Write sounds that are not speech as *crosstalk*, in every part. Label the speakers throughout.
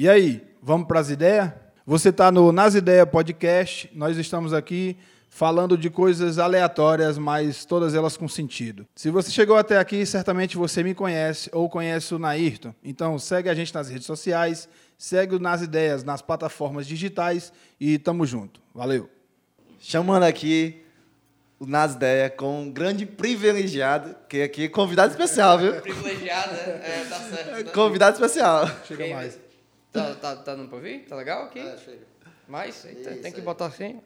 Speaker 1: E aí, vamos para as ideias? Você está no Nas Ideias Podcast. Nós estamos aqui falando de coisas aleatórias, mas todas elas com sentido. Se você chegou até aqui, certamente você me conhece ou conhece o Nairton. Então segue a gente nas redes sociais, segue o Nas Ideias nas plataformas digitais e tamo junto. Valeu!
Speaker 2: Chamando aqui o Nas Ideias com um grande privilegiado, que aqui é convidado especial, viu?
Speaker 3: Privilegiada, é, tá certo.
Speaker 2: Convidado especial.
Speaker 1: Chega mais.
Speaker 3: Tá, tá, tá dando pra ouvir? Tá legal aqui?
Speaker 2: chega.
Speaker 3: Mais? Eita,
Speaker 2: Isso
Speaker 3: tem que
Speaker 2: aí.
Speaker 3: botar assim.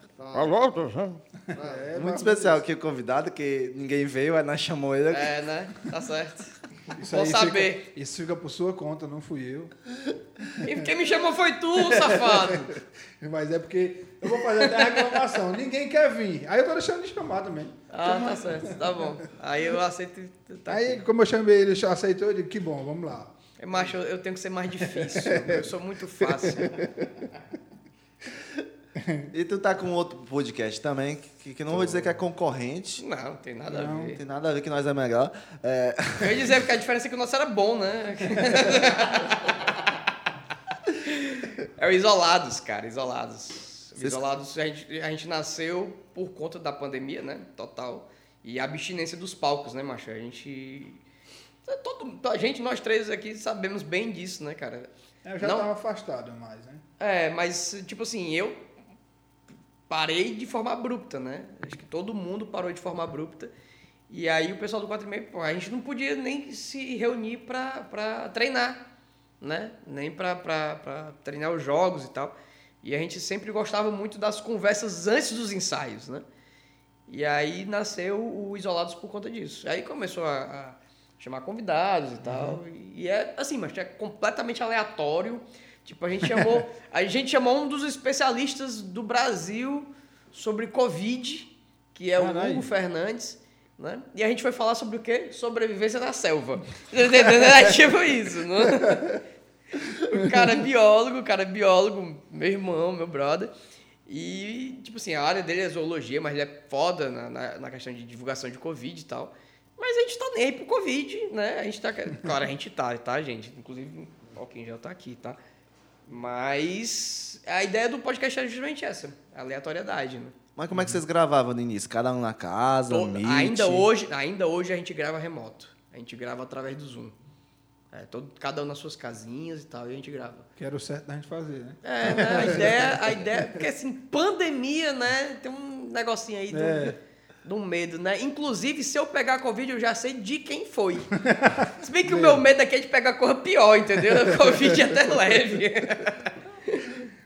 Speaker 2: Muito especial aqui o convidado, que ninguém veio, aí nós chamamos ele aqui.
Speaker 3: É, né? Tá certo.
Speaker 1: Isso aí
Speaker 3: saber.
Speaker 1: Fica, isso fica por sua conta, não fui eu.
Speaker 3: E quem me chamou foi tu, safado.
Speaker 1: Mas é porque eu vou fazer até a reclamação. Ninguém quer vir. Aí eu tô deixando de chamar também.
Speaker 3: Ah, tá certo. Tá bom. Aí eu aceito. Tá
Speaker 1: Aí, como eu chamei ele, ele aceitou, eu digo, que bom, vamos lá.
Speaker 3: Macho, eu tenho que ser mais difícil. Eu sou muito fácil.
Speaker 2: E tu tá com outro podcast também, que, que não vou dizer que é concorrente,
Speaker 3: Não, não tem nada a
Speaker 2: não
Speaker 3: ver.
Speaker 2: tem nada a ver que nós é melhor. É,
Speaker 3: Eu ia dizer que a diferença é que o nosso era bom, né? *laughs* É o Isolados, cara, Isolados.
Speaker 2: Vocês-
Speaker 3: Isolados, a gente, a gente nasceu por conta da pandemia, né? Total. E a abstinência dos palcos, né, macho? A gente. Todo, a gente, nós três aqui, sabemos bem disso, né, cara?
Speaker 1: Eu já
Speaker 3: Não.
Speaker 1: tava afastado mais, né?
Speaker 3: É, mas, tipo assim, eu parei de forma abrupta, né? Acho que todo mundo parou de forma abrupta. E aí o pessoal do 4 e meio, pô, a gente não podia nem se reunir pra treinar, né? Nem pra, pra, pra treinar os jogos e tal. E a gente sempre gostava muito das conversas antes dos ensaios, né? E aí nasceu o Isolados por conta disso. Aí começou a, a chamar convidados e tal. E é assim, mas é completamente aleatório. Tipo, a gente chamou, a gente chamou um dos especialistas do Brasil sobre Covid, que é o
Speaker 1: Caralho.
Speaker 3: Hugo Fernandes. Né? E a gente foi falar sobre o quê? Sobrevivência na selva. *laughs* é tipo isso, né? O cara é biólogo, o cara é biólogo, meu irmão, meu brother. E, tipo assim, a área dele é zoologia, mas ele é foda na, na, na questão de divulgação de Covid e tal. Mas a gente tá nem aí pro Covid, né? A gente tá. Claro, a gente tá, tá, gente? Inclusive, o álcool em gel tá aqui, tá? Mas a ideia do podcast é justamente essa, a aleatoriedade, né?
Speaker 2: mas como é que vocês gravavam no início? Cada um na casa,
Speaker 3: Todo-
Speaker 2: Meet?
Speaker 3: ainda hoje, ainda hoje a gente grava remoto. A gente grava através do Zoom. É, todo, cada um nas suas casinhas e tal, e a gente grava.
Speaker 1: Que era o certo da gente fazer, né?
Speaker 3: É, né, a ideia, a ideia, porque assim, pandemia, né, tem um negocinho aí do,
Speaker 1: É.
Speaker 3: do medo, né? Inclusive, se eu pegar Covid, eu já sei de quem foi. *laughs* Se bem que o meu medo aqui é de pegar coisa pior, entendeu? *laughs* Covid é até leve.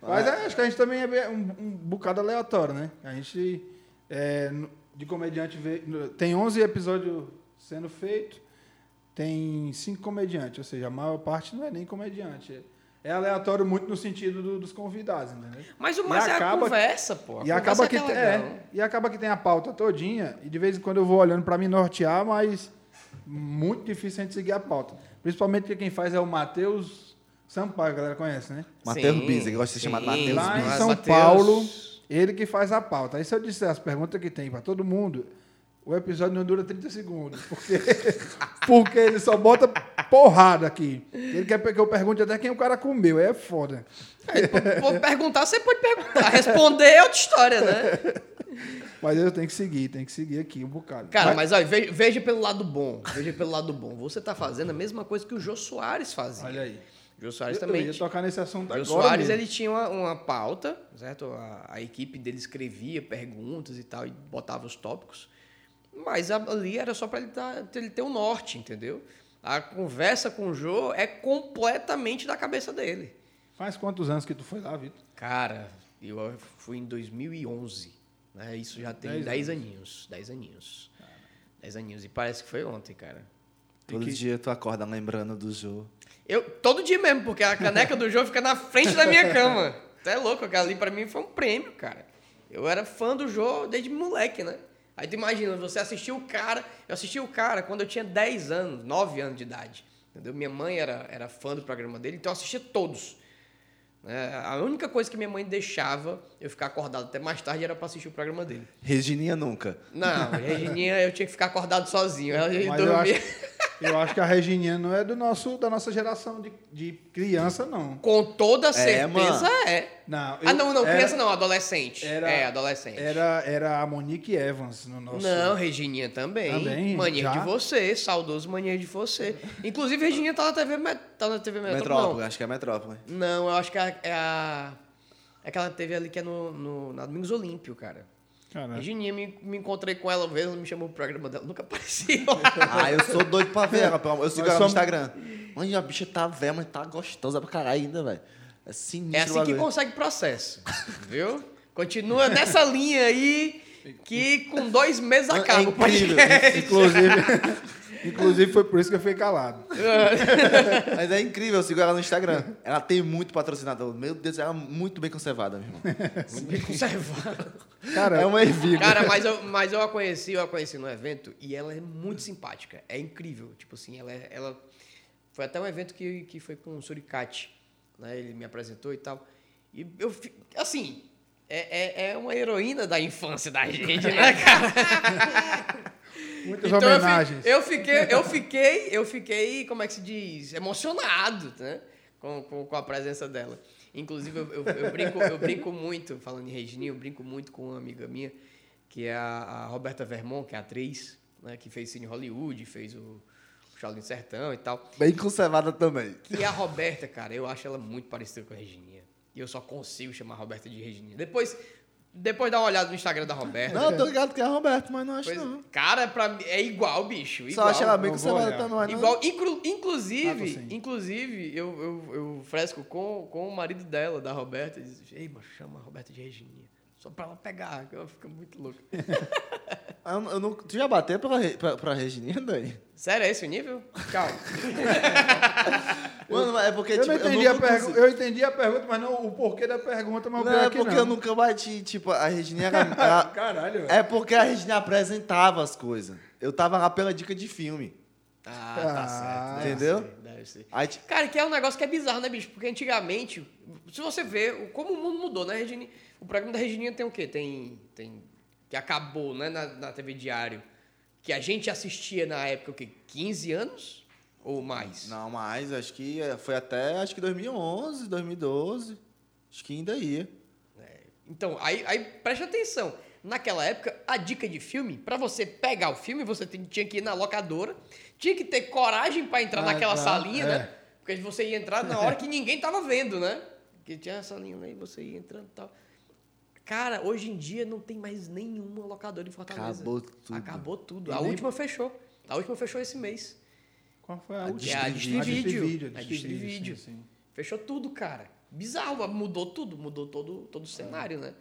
Speaker 1: Mas é, acho que a gente também é um, um bocado aleatório, né? A gente, é, de comediante, vê, tem 11 episódios sendo feitos, tem 5 comediantes, ou seja, a maior parte não é nem comediante. É aleatório muito no sentido do- dos convidados, entendeu?
Speaker 3: Mas o mais é a conversa, pô. A
Speaker 1: E
Speaker 3: conversa
Speaker 1: acaba,
Speaker 3: é
Speaker 1: que,
Speaker 3: que é
Speaker 1: tem- é, e acaba que tem a pauta todinha, e de vez em quando eu vou olhando para me nortear, mas muito difícil a gente seguir a pauta. Principalmente porque quem faz é o Matheus Sampaio, a galera conhece, né?
Speaker 2: Matheus Bisa, que gosta de ser chamado. Matheus
Speaker 1: Lá em. São
Speaker 3: Matheus.
Speaker 1: Paulo, ele que faz a pauta. Aí se eu disser as perguntas que tem para todo mundo, o episódio não dura 30 segundos. Porque, *laughs* porque ele só bota porrada aqui. Ele quer que eu pergunte até quem o cara comeu. Aí é foda.
Speaker 3: Pode perguntar, você pode perguntar. Responder é outra história, né?
Speaker 1: Mas eu tenho que seguir, tenho que seguir aqui um bocado.
Speaker 3: Cara, mas olha, veja, veja pelo lado bom. Veja pelo lado bom. Você tá fazendo a mesma coisa que o Jô Soares fazia.
Speaker 1: Olha aí.
Speaker 3: O Jô Soares
Speaker 1: Eu, eu
Speaker 3: também.
Speaker 1: ia tocar nesse assunto
Speaker 3: O Jô
Speaker 1: agora
Speaker 3: Soares,
Speaker 1: mesmo.
Speaker 3: ele tinha uma, uma pauta, certo? A, a equipe dele escrevia perguntas e tal, e botava os tópicos. Mas a- ali era só para ele, tá- ele ter o norte, entendeu? A conversa com o Jô é completamente da cabeça dele.
Speaker 1: Faz quantos anos que tu foi lá, Vitor?
Speaker 3: Cara, eu fui em 2011, né? Isso já tem
Speaker 1: Dez
Speaker 3: 10 aninhos, 10 aninhos. 10 aninhos e parece que foi ontem, cara.
Speaker 2: Todo dia tu acorda lembrando do jogo.
Speaker 3: Eu todo dia mesmo, porque a caneca do Jô fica na frente da minha cama. Tu é louco, aquela ali pra mim foi um prêmio, cara. Eu era fã do Jô desde moleque, né? Aí tu imagina, você assistiu o cara, eu assisti o cara quando eu tinha 10 anos, 9 anos de idade. Entendeu? Minha mãe era, era fã do programa dele, então eu assistia todos. né? a única coisa que minha mãe deixava eu ficar acordado até mais tarde era pra assistir o programa dele.
Speaker 2: Regininha nunca.
Speaker 3: Não, Regininha eu tinha que ficar acordado sozinho. Ela ia
Speaker 1: Mas eu
Speaker 3: dormir.
Speaker 1: acho, *laughs* Eu acho que a Regininha não é do nosso, da nossa geração de, de criança, não.
Speaker 3: Com toda certeza
Speaker 2: mano.
Speaker 3: é.
Speaker 1: Não,
Speaker 3: ah,
Speaker 1: eu-
Speaker 3: não, não,
Speaker 1: era-
Speaker 3: criança não, adolescente.
Speaker 1: Era-
Speaker 3: é, adolescente.
Speaker 1: Era, era a Monique Evans no nosso.
Speaker 3: Não, Regininha também.
Speaker 1: Também,
Speaker 3: Mania
Speaker 1: já?
Speaker 3: de você, saudoso Mania de você. Inclusive, Regininha tá na TV, tá na TV Metrópole.
Speaker 2: Metrópole, acho que é Metrópole.
Speaker 3: Não, não eu acho que é, é a. É aquela TV ali que é no, no, na Domingos Olímpio, cara.
Speaker 1: Cara,
Speaker 3: Regininha, me, me encontrei com ela uma vez, ela me chamou pro programa dela, nunca apareceu. *laughs*
Speaker 2: Ah, eu sou doido pra ver ela. pelo amor- Eu sigo
Speaker 1: Nós
Speaker 2: ela no
Speaker 1: somos-
Speaker 2: Instagram. Mano, a bicha tá velha, mas tá gostosa pra caralho ainda, velho. É sinistro
Speaker 3: É assim que
Speaker 2: bagulho.
Speaker 3: consegue processo, viu? Continua nessa linha aí, que com dois meses
Speaker 2: É
Speaker 3: acaba o
Speaker 2: incrível.
Speaker 1: inclusive, *laughs* inclusive foi por isso que eu fiquei calado. *laughs*
Speaker 2: Mas é incrível, eu sigo ela no Instagram. Ela tem muito patrocinador. Meu Deus, ela é muito bem conservada, meu irmão.
Speaker 3: Bem conservado.
Speaker 1: Cara,
Speaker 2: É uma ervilha.
Speaker 3: Cara, mas eu, mas eu a conheci, eu a conheci no evento e ela é muito simpática. É incrível. Tipo assim, ela, é- ela foi até um evento que, que foi com o Suricate, né? Ele me apresentou e tal. E eu, assim, é, é, é uma heroína da infância da gente, né, cara? *laughs*
Speaker 1: muitas
Speaker 3: Então,
Speaker 1: homenagens.
Speaker 3: Eu fiquei, eu fiquei, eu fiquei, como é que se diz, emocionado, né? Com, com, com a presença dela. Inclusive, eu, eu, eu brinco, eu brinco muito, falando em Regininha, eu brinco muito com uma amiga minha, que é a, a Roberta Vermont, que é atriz, né? Que fez Cine Hollywood, fez o Charlie Sertão e tal.
Speaker 2: Bem conservada também.
Speaker 3: E a Roberta, cara, eu acho ela muito parecida com a Regininha. E eu só consigo chamar a Roberta de Regininha. Depois, depois dá uma olhada no Instagram da Roberta.
Speaker 2: Não, eu tô ligado que é a Roberto, mas não acho
Speaker 3: Pois-
Speaker 2: não.
Speaker 3: cara, pra mim, é igual, bicho.
Speaker 2: Só
Speaker 3: Igual.
Speaker 2: acho ela bem
Speaker 1: vou
Speaker 2: conservada
Speaker 1: olhar.
Speaker 2: também. não.
Speaker 3: Igual, inclu-
Speaker 1: Ah,
Speaker 3: inclusive,
Speaker 1: sim.
Speaker 3: inclusive, eu, eu, eu fresco com, com o marido dela, da Roberta, e diz, ei, mas chama a Roberta de Regininha. Só pra ela pegar, que ela fica muito louca. *laughs*
Speaker 2: Eu, não- eu não, tu já bateu pra, pra, pra Regininha, Dani?
Speaker 3: Sério, é esse o nível? Calma. *laughs*
Speaker 2: Mano, é porque,
Speaker 1: Eu
Speaker 2: tipo,
Speaker 1: não entendi a
Speaker 2: nunca
Speaker 1: pergunta.
Speaker 2: consigo-
Speaker 1: Eu entendi a pergunta, mas não o porquê da pergunta, mas o
Speaker 2: Não,
Speaker 1: pior
Speaker 2: é
Speaker 1: é que
Speaker 2: porque
Speaker 1: não.
Speaker 2: eu nunca bati, tipo, a Regininha era... *laughs*
Speaker 1: Caralho,
Speaker 2: é porque a Regininha apresentava as coisas. Eu tava lá pela dica de filme.
Speaker 3: Ah, tá
Speaker 1: Ah,
Speaker 3: certo. deve
Speaker 2: entendeu?
Speaker 3: ser, deve ser.
Speaker 2: Aí,
Speaker 3: Cara, que é um negócio que é bizarro, né, bicho? Porque antigamente, se você vê o- como o mundo mudou, né, Regininha? O programa da Regininha tem o quê? Tem. tem que acabou, né, na, na TV Diário. Que a gente assistia na época, o quê? 15 anos? Ou mais?
Speaker 2: não, mas acho que é, foi até, acho que 2011, 2012. Acho que ainda ia.
Speaker 3: Então, aí, aí preste atenção. Naquela época, a dica de filme, pra você pegar o filme, você tinha que ir na locadora, tinha que ter coragem pra entrar
Speaker 1: Ah,
Speaker 3: naquela
Speaker 1: tá,
Speaker 3: salinha,
Speaker 1: é.
Speaker 3: né? Porque você ia entrar na hora que *laughs* ninguém tava vendo, né? Porque tinha essa salinha lá e você ia entrando e tal. Cara, hoje em dia não tem mais nenhuma locadora em Fortaleza.
Speaker 2: Acabou tudo.
Speaker 3: Acabou tudo.
Speaker 1: E
Speaker 3: A
Speaker 1: nem-
Speaker 3: última fechou. A última fechou esse mês.
Speaker 1: Qual foi a,
Speaker 2: A
Speaker 1: última?
Speaker 3: É a
Speaker 2: Distrivídeo.
Speaker 1: A Distrivídeo.
Speaker 3: Fechou tudo, cara. Bizarro, mudou tudo, mudou todo, todo o cenário, né?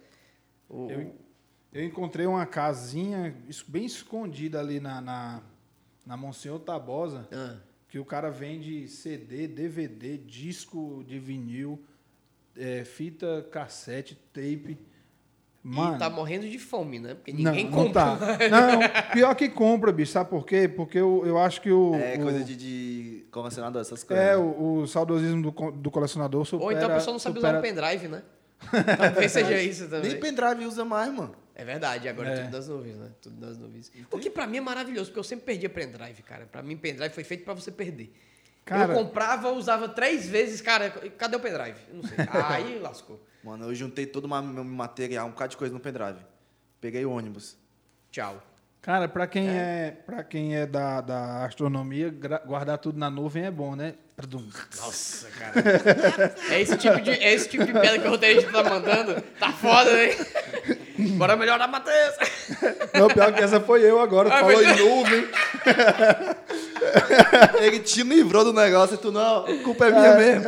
Speaker 3: O-
Speaker 1: Eu, eu encontrei uma casinha bem escondida ali na, na, na Monsenhor Tabosa,
Speaker 3: Ah.
Speaker 1: que o cara vende CD, DVD, disco de vinil, é, fita cassete, tape. Mano,
Speaker 3: E tá morrendo de fome, né? Porque
Speaker 1: não,
Speaker 3: ninguém
Speaker 1: não
Speaker 3: compra.
Speaker 1: tá. *laughs* Não, pior que compra, bicho. Sabe por quê? Porque eu, eu acho que o.
Speaker 2: É
Speaker 1: o-
Speaker 2: coisa de, de colecionador, essas coisas.
Speaker 1: É, o, o saudosismo do, do colecionador supera...
Speaker 3: Ou então a pessoa não sabe usar
Speaker 1: supera-
Speaker 3: um pendrive, né? *laughs* Talvez seja isso também.
Speaker 2: Nem pendrive usa mais, mano.
Speaker 3: É verdade, agora é
Speaker 1: É.
Speaker 3: tudo nas nuvens, né? Tudo nas nuvens. O que pra mim é maravilhoso, porque eu sempre perdia pendrive, cara. Pra mim, pendrive foi feito pra você perder.
Speaker 1: Cara-
Speaker 3: eu comprava, usava três vezes, cara, cadê o pendrive? Eu Não sei. *laughs* Aí lascou.
Speaker 2: Mano, eu juntei todo o meu material, um bocado de coisa no pendrive. Peguei o ônibus.
Speaker 3: Tchau.
Speaker 1: Cara, pra quem é, pra quem é da, da astronomia, guardar tudo na nuvem é bom, né?
Speaker 3: Nossa, cara. É esse tipo de, é esse tipo de pedra que o roteirista tá mandando. Tá foda, hein? Bora melhorar a Matheus.
Speaker 1: Não, pior que essa foi eu agora. Tu
Speaker 3: Ah,
Speaker 1: falou em nuvem. *laughs*
Speaker 2: Ele te livrou do negócio e tu, não, a culpa é minha mesmo.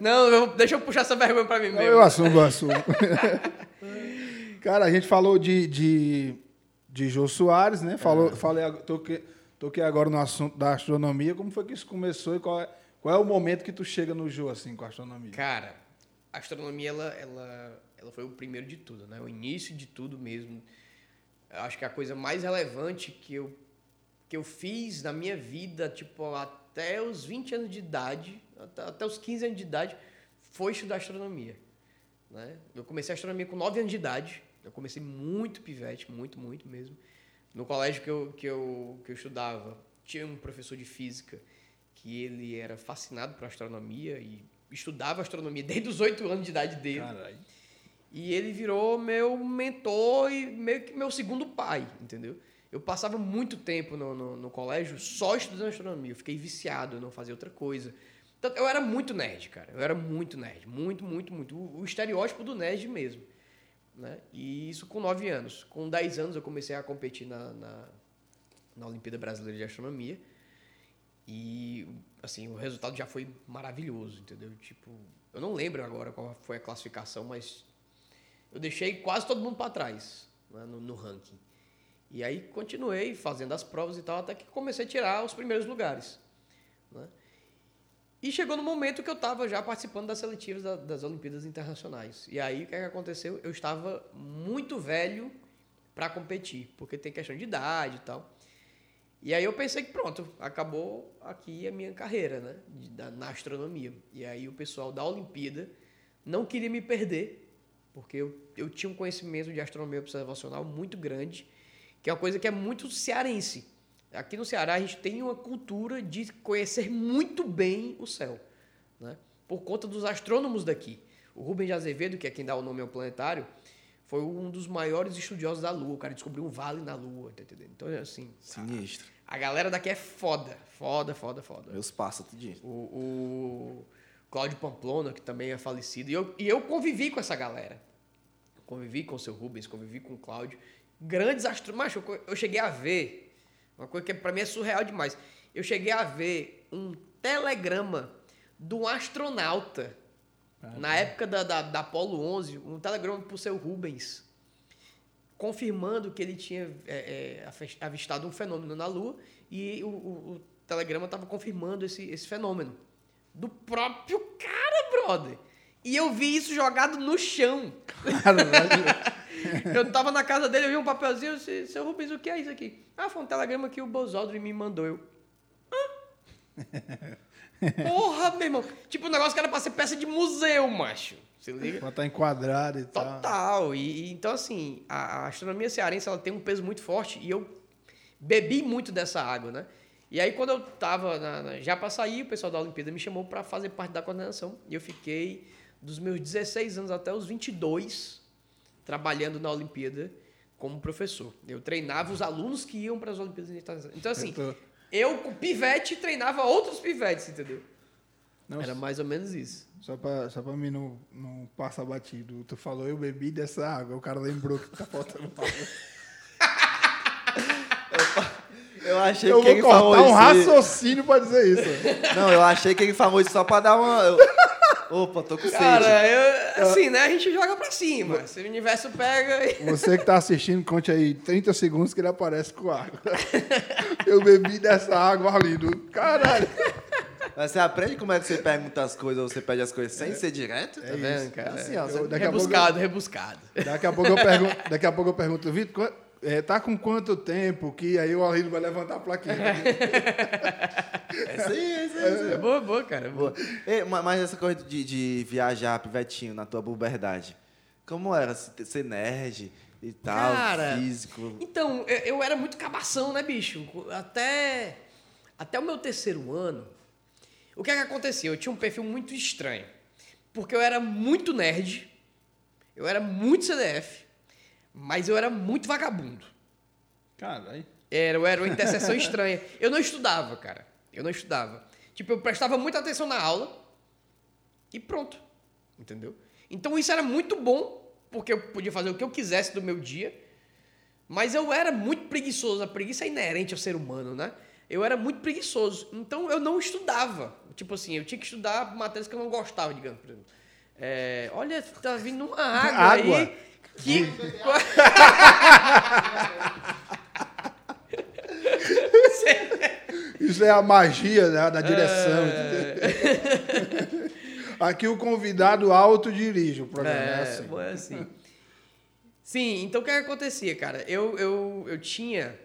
Speaker 3: Não, eu- deixa eu puxar essa vergonha pra mim mesmo.
Speaker 1: Eu assumo, eu assumo. *laughs* Cara, a gente falou de, de, de Jô Soares, né? Falou, falei, ag- toquei, toquei agora no assunto da astronomia. Como foi que isso começou e qual é, qual é o momento que tu chega no Jô, assim, com a astronomia?
Speaker 3: Cara, a astronomia, ela, ela, ela foi o primeiro de tudo, né? O início de tudo mesmo. Eu acho que a coisa mais relevante que eu, que eu fiz na minha vida, tipo, até os 20 anos de idade, até, até os 15 anos de idade, foi estudar astronomia. Né? Eu comecei a astronomia com 9 anos de idade. Eu comecei muito pivete, muito, muito mesmo. No colégio que eu, que eu, que eu estudava, tinha um professor de física que ele era fascinado por astronomia e estudava astronomia *laughs* desde os oito anos de idade dele.
Speaker 1: Caralho.
Speaker 3: E ele virou meu mentor e meio que meu segundo pai, entendeu? Eu passava muito tempo no, no, no colégio só estudando astronomia. Eu fiquei viciado, eu não fazia outra coisa. Então, eu era muito nerd, cara. Eu era muito nerd. Muito, muito, muito. O, o estereótipo do nerd mesmo. Né? E isso com 9 anos. Com 10 anos eu comecei a competir na, na, na Olimpíada Brasileira de Astronomia. E, assim, o resultado já foi maravilhoso, entendeu? Tipo, eu não lembro agora qual foi a classificação, mas eu deixei quase todo mundo para trás né, no, no ranking. E aí continuei fazendo as provas e tal, até que comecei a tirar os primeiros lugares. Né? E chegou no momento que eu estava já participando das seletivas da, das Olimpíadas Internacionais. E aí o que, é que aconteceu? Eu estava muito velho para competir, porque tem questão de idade e tal. E aí eu pensei que pronto, acabou aqui a minha carreira, né, de, da, na astronomia. E aí o pessoal da Olimpíada não queria me perder, porque eu, eu tinha um conhecimento de astronomia observacional muito grande, que é uma coisa que é muito cearense. Aqui no Ceará a gente tem uma cultura de conhecer muito bem o céu, né? por conta dos astrônomos daqui. O Rubens de Azevedo, que é quem dá o nome ao planetário, foi um dos maiores estudiosos da Lua. O cara descobriu um vale na Lua, tá entendendo? Então, é assim.
Speaker 2: Sinistro.
Speaker 3: A, a galera daqui é foda. Foda, foda, foda.
Speaker 2: Meus passos tudinho.
Speaker 3: O, o Cláudio Pamplona, que também é falecido. E eu, e eu convivi com essa galera. Convivi com o seu Rubens, convivi com o Cláudio. Grandes astrônomos. Eu, eu cheguei a ver uma coisa que para mim é surreal demais. Eu cheguei a ver um telegrama de um astronauta na época da, da, da Apollo 11, um telegrama para o seu Rubens, confirmando que ele tinha é, é, avistado um fenômeno na Lua e o, o, o telegrama estava confirmando esse, esse fenômeno. Do próprio cara, brother. E eu vi isso jogado no chão. *laughs* eu tava na casa dele, eu vi um papelzinho, eu disse, seu Rubens, o que é isso aqui? Ah, foi um telegrama que o Bozodri me mandou. Eu, *laughs* Porra, meu irmão. Tipo, o negócio que era pra ser peça de museu, macho. Você liga?
Speaker 1: Pra estar tá enquadrado e tal.
Speaker 3: Total. E, e, então, assim, a, a, astronomia cearense ela tem um peso muito forte e eu bebi muito dessa água, né? E aí, quando eu tava na, na, já para sair, o pessoal da Olimpíada me chamou para fazer parte da coordenação. E eu fiquei dos meus 16 anos até os 22 trabalhando na Olimpíada como professor. Eu treinava os alunos que iam para as Olimpíadas Internacionais. Então, assim, eu, tô... eu com pivete treinava outros pivetes, entendeu? Não, Era mais ou menos isso.
Speaker 1: Só para só pra mim não, não passar batido. Tu falou, eu bebi dessa água. O cara lembrou que tá faltando *laughs* água.
Speaker 2: Eu achei
Speaker 1: eu
Speaker 2: que ele
Speaker 1: falou
Speaker 2: isso.
Speaker 1: um raciocínio para dizer isso. *laughs*
Speaker 2: Não, eu achei que ele falou isso só para dar uma. Eu... Opa, tô com sede.
Speaker 3: Cara, eu, assim, né? A gente joga pra cima. Se o universo pega. E... *laughs*
Speaker 1: Você que tá assistindo, conte aí 30 segundos que ele aparece com água. *laughs* Eu bebi dessa água ali do. Caralho.
Speaker 2: Mas você aprende como é que você pergunta as coisas ou você pede as coisas sem ser direto?
Speaker 3: É tá vendo, cara?
Speaker 2: Assim, ó, eu,
Speaker 3: daqui rebuscado, pouco, rebuscado.
Speaker 1: Daqui a pouco eu pergunto, daqui a pouco eu pergunto, Vitor, é, tá com quanto tempo que aí o Arlindo vai levantar a plaquinha? *laughs*
Speaker 2: é sim, é sim, é,
Speaker 3: é boa, boa, cara. Boa.
Speaker 2: Ei, mas essa coisa de, de viajar, pivetinho, na tua puberdade, como era ser nerd e tal, cara, físico?
Speaker 3: Então, eu, eu era muito cabação, né, bicho? Até, até o meu terceiro ano, o que é que acontecia? Eu tinha um perfil muito estranho. Porque eu era muito nerd, eu era muito CDF, mas eu era muito vagabundo.
Speaker 1: Caralho.
Speaker 3: Era, eu era uma interseção *laughs* estranha. Eu não estudava, cara. Eu não estudava. Tipo, eu prestava muita atenção na aula e pronto. Entendeu? Então isso era muito bom, porque eu podia fazer o que eu quisesse do meu dia. Mas eu era muito preguiçoso. A preguiça é inerente ao ser humano, né? Eu era muito preguiçoso. Então eu não estudava. Tipo assim, eu tinha que estudar matérias que eu não gostava, digamos. Por exemplo. É, olha, tá vindo uma água, água. aí. Que... *laughs*
Speaker 1: Isso é a magia né, da direção. É... Aqui o convidado autodirige o programa. É,
Speaker 3: é assim. É assim. Sim, então o que, acontecia, cara? Eu, eu, eu tinha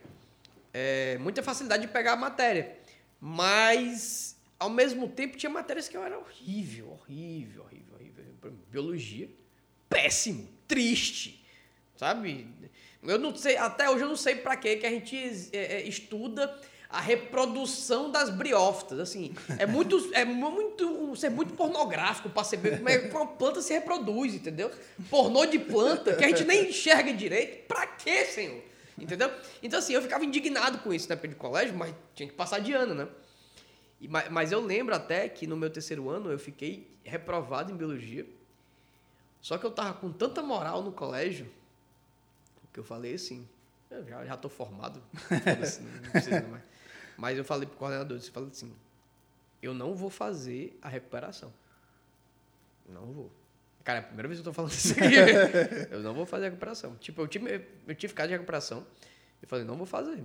Speaker 3: é, muita facilidade de pegar a matéria, mas ao mesmo tempo tinha matérias que eu era horrível, horrível, horrível, horrível. Biologia, péssimo triste, sabe? Eu não sei, até hoje eu não sei para que que a gente é, é, estuda a reprodução das briófitas, assim. É muito, *laughs* é muito, ser muito pornográfico para saber como é que uma planta se reproduz, entendeu? Pornô de planta que a gente nem enxerga direito. Pra quê, senhor? Entendeu? Então, assim, eu ficava indignado com isso na época de colégio, mas tinha que passar de ano, né? E, mas eu lembro até que no meu terceiro ano eu fiquei reprovado em biologia. Só que eu tava com tanta moral no colégio que eu falei assim, eu já, já tô formado, não precisa mais. Mas eu falei pro coordenador, você falou assim, eu não vou fazer a recuperação. Não vou. Cara, é a primeira vez que eu tô falando isso aqui. *laughs* eu não vou fazer a recuperação. Tipo, eu tive, eu tive de recuperação. Eu falei, não vou fazer.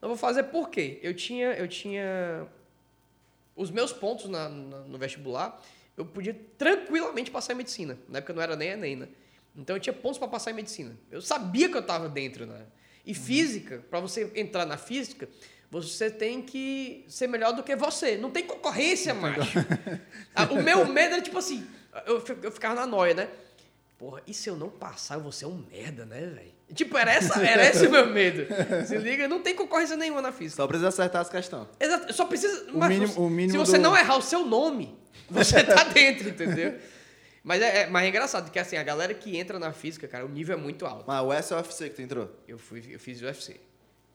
Speaker 3: Não vou fazer por quê? Eu tinha, eu tinha os meus pontos na, na, no vestibular, eu podia tranquilamente passar em medicina. Na época não era nem Enem, né? Então eu tinha pontos para passar em medicina. Eu sabia que eu estava dentro, né? E uhum. física, para você entrar na física, você tem que ser melhor do que você. Não tem concorrência, macho. *laughs* Ah, o meu medo era tipo assim, eu, eu ficava na noia, né? Porra, e se eu não passar, eu vou ser um merda, né, velho? Tipo, era, essa, era esse o meu medo. Se liga, não tem concorrência nenhuma na física.
Speaker 2: Só precisa acertar as questões.
Speaker 3: Exato, só precisa.
Speaker 1: O mínimo, o mínimo
Speaker 3: se você
Speaker 1: do...
Speaker 3: não errar o seu nome, você tá *laughs* dentro, entendeu? Mas é, é, mas é engraçado, que assim, a galera que entra na física, cara, o nível é muito alto.
Speaker 2: Mas o S ou o UFC que tu entrou?
Speaker 3: Eu, fui, eu fiz o UFC.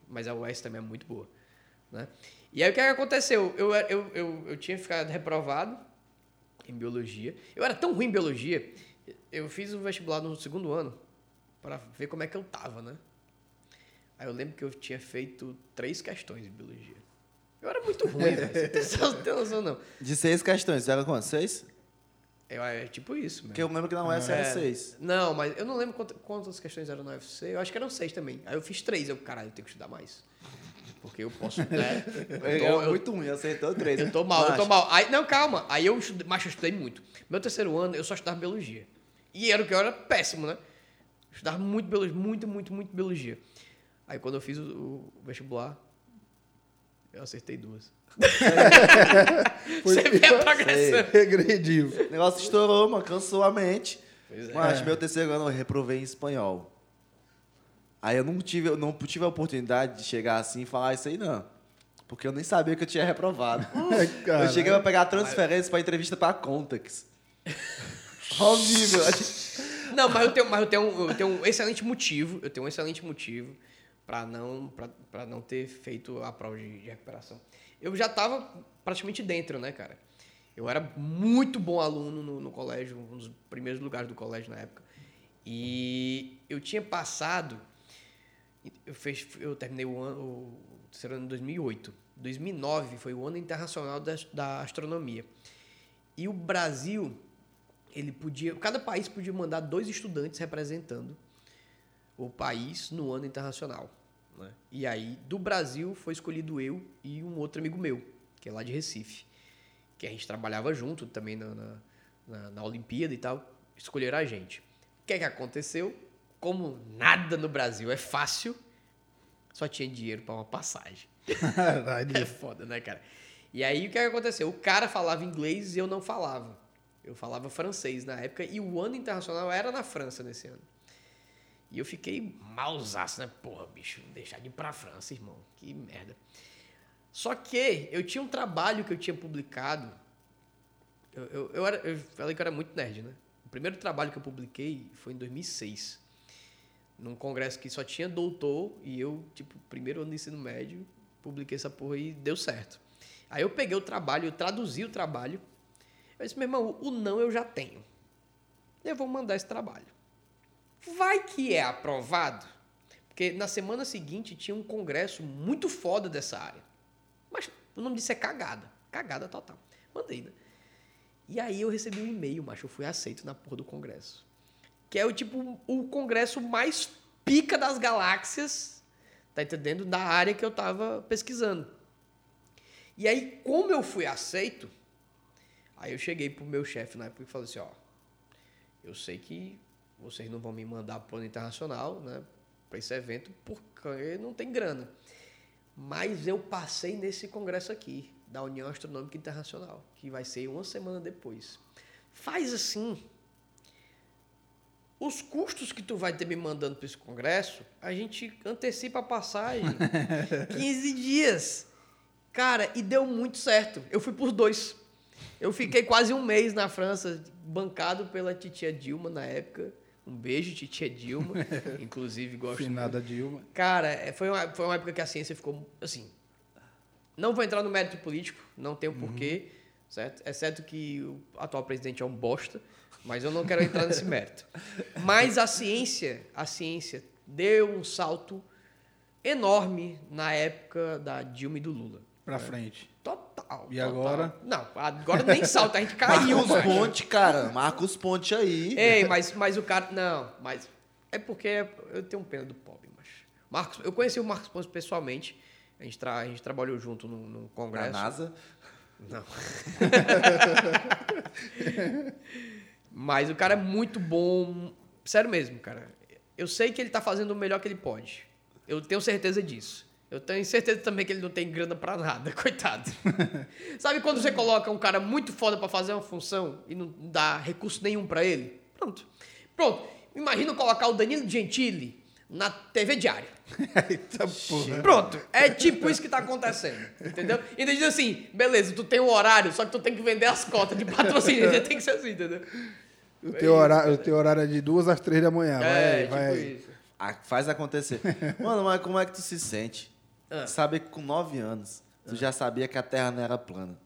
Speaker 3: Mas a US também é muito boa. Né? E aí o que, é que aconteceu? Eu, eu, eu, eu tinha ficado reprovado em biologia. Eu era tão ruim em biologia, eu fiz o vestibular no segundo ano para ver como é que eu tava, né? Aí eu lembro que eu tinha feito três questões de biologia. Eu era muito ruim, velho. Você não tem *laughs* noção, não.
Speaker 2: De seis questões, você era quantas? Seis?
Speaker 3: Eu, é tipo isso,
Speaker 2: Porque eu lembro que na UFC era é. seis.
Speaker 3: Não, mas eu não lembro quantas, quantas questões eram na UFC. Eu acho que eram seis também. Aí eu fiz três. Eu, caralho, eu tenho que estudar mais. Porque eu posso. Né? *laughs*
Speaker 2: Eu tô, é muito ruim, acertou três.
Speaker 3: Eu tô mal, Macho. eu tô mal. Aí, não, calma. Aí eu, mas eu estudei muito. Meu terceiro ano, eu só estudava biologia. E era o que eu era péssimo, né? Estudava muito biologia, muito, muito, muito biologia. Aí quando eu fiz o, o vestibular, eu acertei duas. *laughs* Você vê a progressão.
Speaker 1: Regrediu.
Speaker 2: O negócio estourou, mano. Cansou a mente. Pois é. Mas meu terceiro ano eu reprovei em espanhol. Aí eu não tive, eu não tive a oportunidade de chegar assim e falar isso aí, não. Porque eu nem sabia que eu tinha reprovado. *laughs* eu cheguei a pegar *laughs* a transferência para entrevista para Contax. Ao nível.
Speaker 3: Não, mas eu tenho, mas eu tenho, eu tenho um excelente motivo. Eu tenho um excelente motivo para não, não ter feito a prova de, de recuperação eu já estava praticamente dentro, né, cara? Eu era muito bom aluno no, no, colégio, um dos primeiros lugares do colégio na época. E eu tinha passado. Eu, fez, eu terminei o ano, o terceiro ano em 2008. 2009 foi o ano internacional da, da astronomia. E o Brasil, ele podia. Cada país podia mandar dois estudantes representando o país no ano internacional. Né? E aí, do Brasil, foi escolhido eu e um outro amigo meu, que é lá de Recife. Que a gente trabalhava junto também na, na, na, na Olimpíada e tal. Escolheram a gente. O que é que aconteceu? Como nada no Brasil é fácil, só tinha dinheiro para uma passagem. *laughs* é foda, né, cara? E aí, o que, é que aconteceu? O cara falava inglês e eu não falava. Eu falava francês na época e o ano internacional era na França nesse ano. E eu fiquei malzaço, né? Porra, bicho, deixar de ir pra França, irmão. Que merda. Só que eu tinha um trabalho que eu tinha publicado. Eu, eu, eu, era, eu falei que eu era muito nerd, né? O primeiro trabalho que eu publiquei foi em 2006. Num congresso que só tinha doutor e eu, tipo, primeiro ano de ensino médio, publiquei essa porra e deu certo. Aí eu peguei o trabalho, eu traduzi o trabalho. Eu disse, meu irmão, o não eu já tenho. Eu vou mandar esse trabalho. Vai que é aprovado. Porque na semana seguinte tinha um congresso muito foda dessa área. Mas o nome disso é cagada. Cagada total. Mandei, né? E aí eu recebi um e-mail, mas eu fui aceito na porra do congresso. Que é o tipo o congresso mais pica das galáxias, tá entendendo? Da área que eu tava pesquisando. E aí, como eu fui aceito, aí eu cheguei pro meu chefe na época e falei assim, ó, eu sei que vocês não vão me mandar para o internacional, né, para esse evento, porque não tem grana. Mas eu passei nesse congresso aqui, da União Astronômica Internacional, que vai ser uma semana depois. Faz assim. os custos que tu vai ter me mandando para esse congresso, a gente antecipa a passagem *laughs* 15 dias. Cara, e deu muito certo. Eu fui por dois. Eu fiquei quase um mês na França, bancado pela titia Dilma na época. Um beijo, titia Dilma. *laughs* Inclusive, gosto
Speaker 1: Finada Dilma.
Speaker 3: Cara, é, foi uma, foi uma época que a ciência ficou assim. Não vou entrar no mérito político, não tenho porquê, certo? Exceto que o atual presidente é um bosta, mas eu não quero entrar nesse *laughs* mérito. Mas a ciência, a ciência deu um salto enorme na época da Dilma e do Lula.
Speaker 1: Pra frente.
Speaker 3: Total.
Speaker 1: E
Speaker 3: total.
Speaker 1: agora?
Speaker 3: Não, agora nem salta, a gente caiu.
Speaker 2: Marcos. Ponte, cara. Marcos Ponte aí.
Speaker 3: Ei, mas, mas o cara. Não, mas. É porque eu tenho pena do pobre, mas. Marcos, eu conheci o Marcos Pontes pessoalmente. A gente, tra, a gente trabalhou junto no, no
Speaker 2: Na
Speaker 3: congresso.
Speaker 2: NASA.
Speaker 3: Não. mas o cara é muito bom. Sério mesmo, cara. Eu sei que ele tá fazendo o melhor que ele pode. Eu tenho certeza disso. Eu tenho certeza também que ele não tem grana pra nada, *laughs* coitado. *laughs* Sabe quando você coloca um cara muito foda pra fazer uma função e não dá recurso nenhum pra ele? Pronto. Pronto. Imagina colocar o Danilo Gentili na TV diária. *laughs*
Speaker 1: Eita porra.
Speaker 3: Pronto. É tipo isso que tá acontecendo. Entendeu? E daí diz assim, beleza, tu tem um horário, só que tu tem que vender as cotas de patrocínio. tem que ser assim, entendeu?
Speaker 1: O teu, horário, o teu horário é de duas às três da manhã. Vai,
Speaker 3: é,
Speaker 1: aí, vai.
Speaker 3: tipo
Speaker 1: aí.
Speaker 3: isso.
Speaker 2: Ah, faz acontecer. Mano, mas como é que tu se sente?
Speaker 3: Ah.
Speaker 2: Saber que com 9 anos, tu já sabia que a Terra não era plana.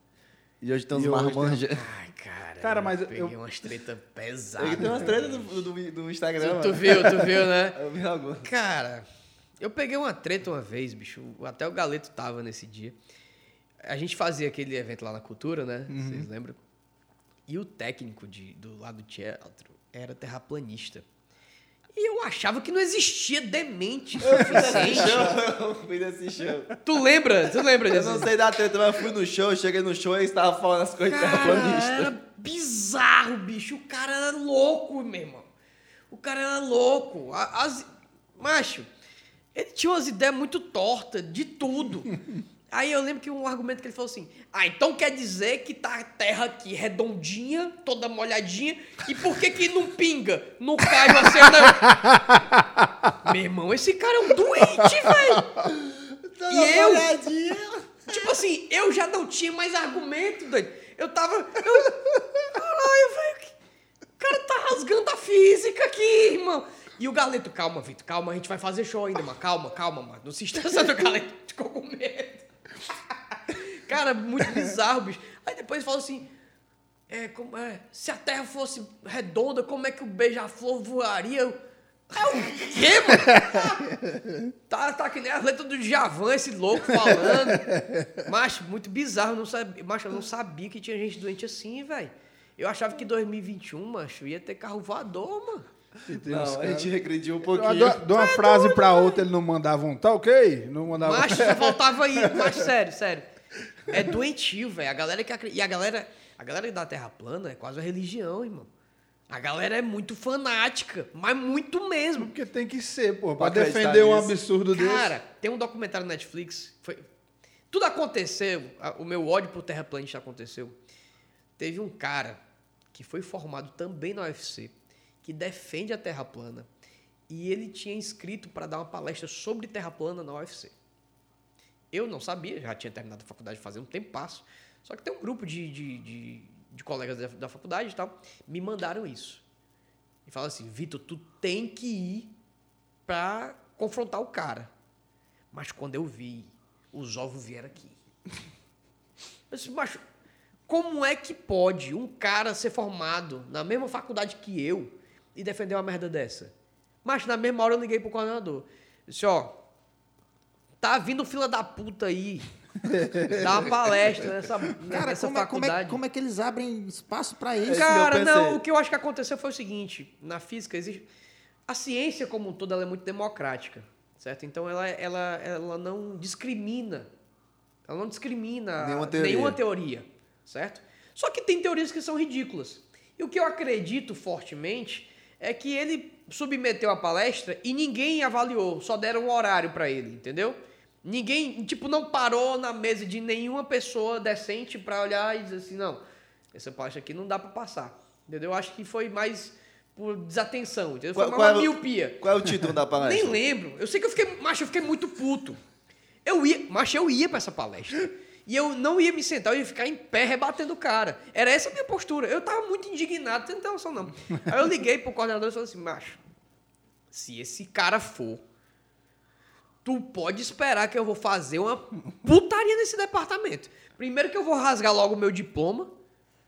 Speaker 2: E hoje tem uns marmanjos.
Speaker 3: Ai, cara.
Speaker 1: Cara, mas
Speaker 3: eu peguei
Speaker 1: eu-
Speaker 3: umas treta *laughs* pesadas.
Speaker 2: Tem umas treinas do, do, do Instagram.
Speaker 3: Tu, tu viu, tu viu, né? *laughs*
Speaker 2: Eu vi algumas.
Speaker 3: Cara, eu peguei uma treta uma vez, bicho. Até o Galeto tava nesse dia. A gente fazia aquele evento lá na Cultura, né? Vocês lembram? E o técnico de, do lado do teatro era terraplanista. E eu achava que não existia demente suficiente.
Speaker 2: Eu fui nesse show.
Speaker 3: tu lembra? Tu lembra
Speaker 2: Eu
Speaker 3: disso?
Speaker 2: não sei da treta, mas eu fui no show, cheguei no show e eles estavam falando as coisas
Speaker 3: Cara,
Speaker 2: terraplanista.
Speaker 3: era bizarro, bicho. O cara era louco, meu irmão. O cara era louco. As... Macho, ele tinha umas ideias muito tortas de tudo. Aí eu lembro que um argumento que ele falou assim: Ah, então quer dizer que tá a terra aqui redondinha, toda molhadinha, e por que que não pinga? Não cai assim, não? *laughs* Meu irmão, esse cara é um doente, velho. E eu, Tipo assim, eu já não tinha mais argumento, doido. Eu tava. Eu, caralho, velho. O cara tá rasgando a física aqui, irmão. E o Galeto, calma, Vitor, calma, a gente vai fazer show ainda, mano. Calma, calma, mano. Não se estressa do Galeto. Ficou com medo. *laughs* Cara, muito bizarro, bicho. Aí depois falou assim. É, como é, se a terra fosse redonda, como é que o beija-flor voaria? É o quê, mano? Tá, tá que nem as letras do Djavan, esse louco falando. Macho, muito bizarro. Não sabia, macho, eu não sabia que tinha gente doente assim, velho. Eu achava que 2021, macho, ia ter carro voador, mano.
Speaker 2: Não, a gente regrediu um pouquinho.
Speaker 1: de uma frase pra outra ele não mandava um tá ok? Não mandava.
Speaker 3: Macho, *laughs* só faltava aí. Macho, sério, sério. É doentio, velho. A galera que acredita. E a galera, a galera da Terra plana é quase uma religião, irmão. A galera é muito fanática, mas muito mesmo.
Speaker 1: Porque tem que ser, pô. Pra defender um absurdo desse.
Speaker 3: Cara, tem um documentário na Netflix. Foi... Tudo aconteceu. O meu ódio pro terraplanista aconteceu. Teve um cara que foi formado também na UFC, que defende a Terra plana. E ele tinha inscrito para dar uma palestra sobre Terra plana na UFC. Eu não sabia, já tinha terminado a faculdade fazia um tempo passo. Só que tem um grupo de, de, de, de colegas da, da faculdade e tal, me mandaram isso. E falaram assim, Vitor, tu tem que ir pra confrontar o cara. Mas quando eu vi, os ovos vieram aqui. Eu disse, macho, como é que pode um cara ser formado na mesma faculdade que eu e defender uma merda dessa? Mas na mesma hora eu liguei pro coordenador. Disse, ó, tá vindo fila da puta aí. *laughs* Dar uma palestra nessa,
Speaker 4: Cara,
Speaker 3: nessa
Speaker 4: como é, como,
Speaker 3: faculdade.
Speaker 4: é, como é que eles abrem espaço pra isso?
Speaker 3: Cara, não, o que eu acho que aconteceu foi o seguinte, na física existe a ciência como um todo ela é muito democrática, certo? Então ela, ela, ela não discrimina, ela não discrimina
Speaker 2: Nenhuma teoria.
Speaker 3: nenhuma teoria, certo? Só que tem teorias que são ridículas. E o que eu acredito fortemente é que ele submeteu a palestra e ninguém avaliou, só deram um horário para ele, entendeu? Ninguém, tipo, não parou na mesa de nenhuma pessoa decente para olhar e dizer assim, não, essa palestra aqui não dá para passar. Entendeu? Eu acho que foi mais por desatenção, entendeu?
Speaker 2: Qual-
Speaker 3: Foi
Speaker 2: qual
Speaker 3: uma
Speaker 2: é o-
Speaker 3: miopia.
Speaker 2: Qual é o título da palestra?
Speaker 3: Nem lembro. Eu sei que eu fiquei, macho, eu fiquei muito puto. Eu ia, macho, eu ia pra essa palestra. E eu não ia me sentar, eu ia ficar em pé rebatendo o cara. Era essa a minha postura. Eu tava muito indignado, você não tem noção, não. Aí eu liguei pro coordenador e falei assim, macho, se esse cara for, tu pode esperar que eu vou fazer uma putaria nesse departamento. Primeiro que eu vou rasgar logo o meu diploma,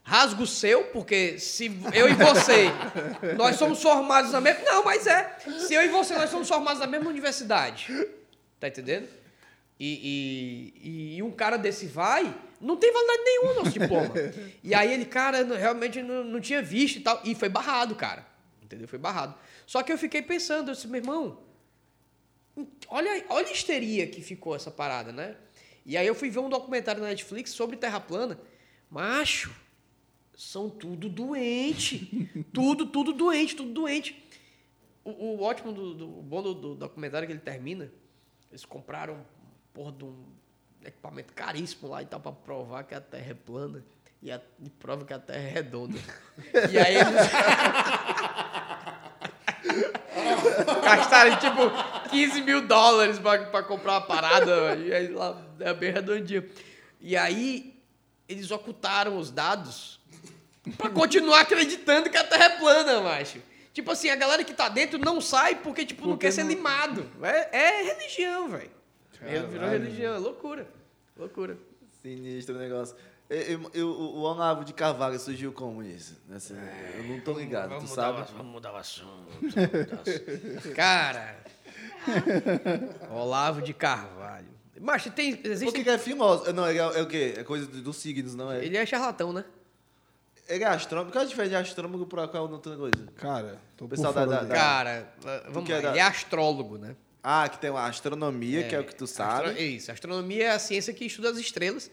Speaker 3: rasgo o seu, porque se eu e você, nós somos formados na mesma... Não, mas é. Se eu e você, nós somos formados na mesma universidade. Tá entendendo? E, e- e um cara desse vai, não tem validade nenhuma nosso *laughs* diploma. E aí ele, cara, realmente não, não tinha visto e tal. E foi barrado, cara. Entendeu? Foi barrado. Só que eu fiquei pensando, eu disse, meu irmão, olha, olha a histeria que ficou essa parada, né? E aí eu fui ver um documentário na Netflix sobre Terra plana. Macho, são tudo doente. *laughs* tudo, tudo doente, tudo doente. O, o ótimo, do, do- o bom do, do documentário é que ele termina, eles compraram porra de um equipamento caríssimo lá e tal pra provar que a Terra é plana. E, a, e prova que a Terra é redonda. *laughs* e aí eles... *laughs* Gastaram tipo 15 mil dólares pra, pra comprar uma parada. e aí lá é bem redondinho. E aí eles ocultaram os dados pra continuar acreditando que a Terra é plana, macho. Tipo assim, a galera que tá dentro não sai porque, tipo, não
Speaker 1: Porque
Speaker 3: quer ser
Speaker 1: não-
Speaker 3: limado. É, é religião, velho. É, Virou
Speaker 1: Caralho.
Speaker 3: religião, é loucura. Loucura.
Speaker 2: Sinistro o negócio. Eu, eu- eu- o Olavo de Carvalho surgiu como isso? Nessa- eu não tô ligado, tu sabe?
Speaker 3: vamos mudar o assunto. vamos mudar o assunto. Cara, Olavo de Carvalho. Mas tem.
Speaker 2: Por
Speaker 3: Existe,
Speaker 2: que, que é filósofo? Não, é, é o quê? É coisa do- dos signos, não é?
Speaker 3: Ele é charlatão, né?
Speaker 2: Ele é astrônomo. Qual é a diferença de astrônomo pra qual outra coisa?
Speaker 1: Cara, tô
Speaker 2: Pessoal da- da- da-
Speaker 3: Cara, vamos
Speaker 2: que é
Speaker 3: lá.
Speaker 2: da-
Speaker 3: Ele é astrólogo, né?
Speaker 2: Ah, que tem a astronomia, que é o que tu sabe.
Speaker 3: Astro- Isso, astronomia é a ciência que estuda as estrelas.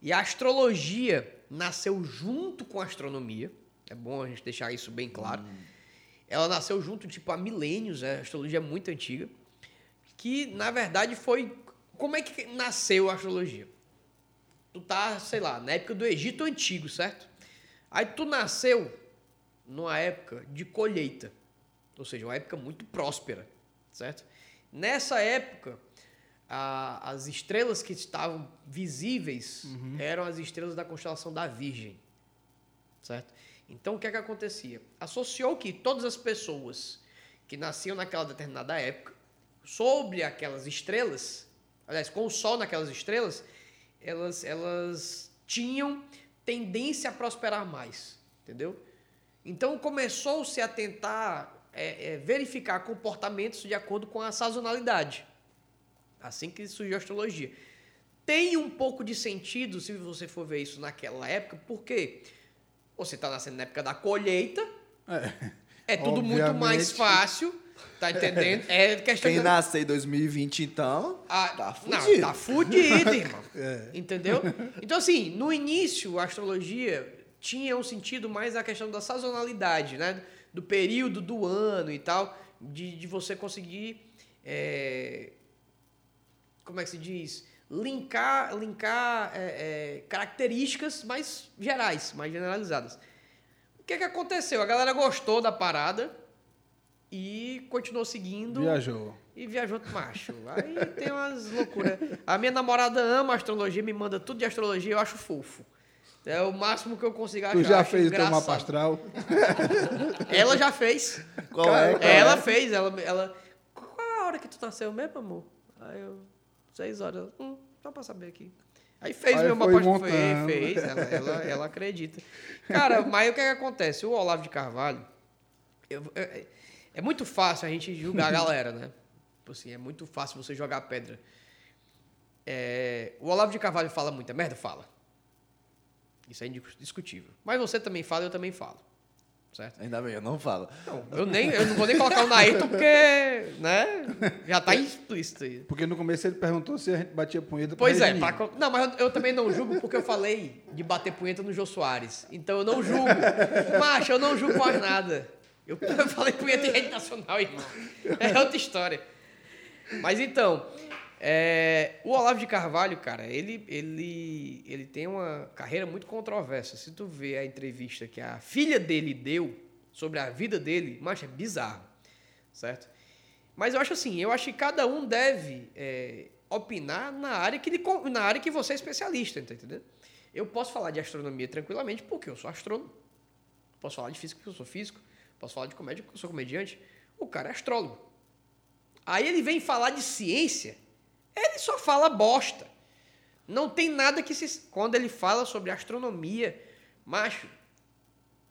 Speaker 3: E a astrologia nasceu junto com a astronomia. É bom a gente deixar isso bem claro. Ela nasceu junto, tipo, há milênios, né? a astrologia é muito antiga. Que, na verdade, foi. Como é que nasceu a astrologia? Tu tá, sei lá, na época do Egito Antigo, certo? Aí tu nasceu numa época de colheita. Ou seja, uma época muito próspera, certo? Nessa época, a- as estrelas que estavam visíveis eram as estrelas da constelação da Virgem, certo? Então, o que é que acontecia? Associou que todas as pessoas que nasciam naquela determinada época, sobre aquelas estrelas, aliás, com o Sol naquelas estrelas, elas, elas tinham tendência a prosperar mais, entendeu? Então começou-se a tentar é, é, verificar comportamentos de acordo com a sazonalidade. Assim que surgiu a astrologia. Tem um pouco de sentido se você for ver isso naquela época, porque você está nascendo na época da colheita, é, tudo muito mais fácil, tá entendendo? *laughs* É questão
Speaker 2: Quem
Speaker 3: de-
Speaker 2: nasceu em 2020, então,
Speaker 3: ah,
Speaker 2: tá
Speaker 3: Não,
Speaker 2: fudido.
Speaker 3: tá fudido, irmão. *laughs*
Speaker 1: É.
Speaker 3: Entendeu? Então, assim, no início, a astrologia tinha um sentido mais a questão da sazonalidade, né? Do período do ano e tal, de, de você conseguir. é, como é que se diz? Linkar, linkar é, é, características mais gerais, mais generalizadas. O que, que aconteceu? A galera gostou da parada e continuou seguindo.
Speaker 1: Viajou.
Speaker 3: E viajou macho. Aí tem umas loucuras. A minha namorada ama astrologia, me manda tudo de astrologia, eu acho fofo. É o máximo que eu consigo achar.
Speaker 1: Tu já fez o teu
Speaker 3: engraçado.
Speaker 1: mapa astral? *laughs*
Speaker 3: Ela já fez.
Speaker 2: qual é? Qual
Speaker 3: ela
Speaker 2: é?
Speaker 3: fez, ela, ela. Qual é a hora que tu nasceu mesmo, amor? Aí eu. Seis horas. Hum, só pra saber aqui. Aí fez
Speaker 1: Aí
Speaker 3: meu
Speaker 1: foi
Speaker 3: mapa astral.
Speaker 1: montando.
Speaker 3: Fez, fez. Ela, ela, ela acredita. Cara, mas o que, que acontece? O Olavo de Carvalho. eu- é, é muito fácil a gente julgar a galera, né? Tipo assim, é muito fácil você jogar pedra. É, o Olavo de Carvalho fala muita merda? Fala. Isso é indiscutível. Mas você também fala, eu também falo. Certo?
Speaker 2: Ainda bem, eu não falo.
Speaker 3: Não, eu, nem, eu não vou nem colocar o Naito porque, né? Já tá explícito aí.
Speaker 1: Porque no começo ele perguntou se a gente batia punheta
Speaker 3: Pois é, pra não, mas eu, eu também não julgo porque eu falei de bater punheta no Jô Soares. Então eu não julgo. Macho, eu não julgo mais nada. Eu, *laughs* eu falei punheta em rede nacional, irmão. É outra história. Mas então, é, o Olavo de Carvalho, cara, ele, ele, ele tem uma carreira muito controversa. Se tu vê a entrevista que a filha dele deu sobre a vida dele, mas é bizarro, certo? Mas eu acho assim, eu acho que cada um deve é, opinar na área, que ele, na área que você é especialista, tá entendendo? Eu posso falar de astronomia tranquilamente porque eu sou astrônomo. Posso falar de física porque eu sou físico. Posso falar de comédia porque eu sou comediante. O cara é astrólogo. Aí ele vem falar de ciência, ele só fala bosta. Não tem nada que se. Quando ele fala sobre astronomia, macho,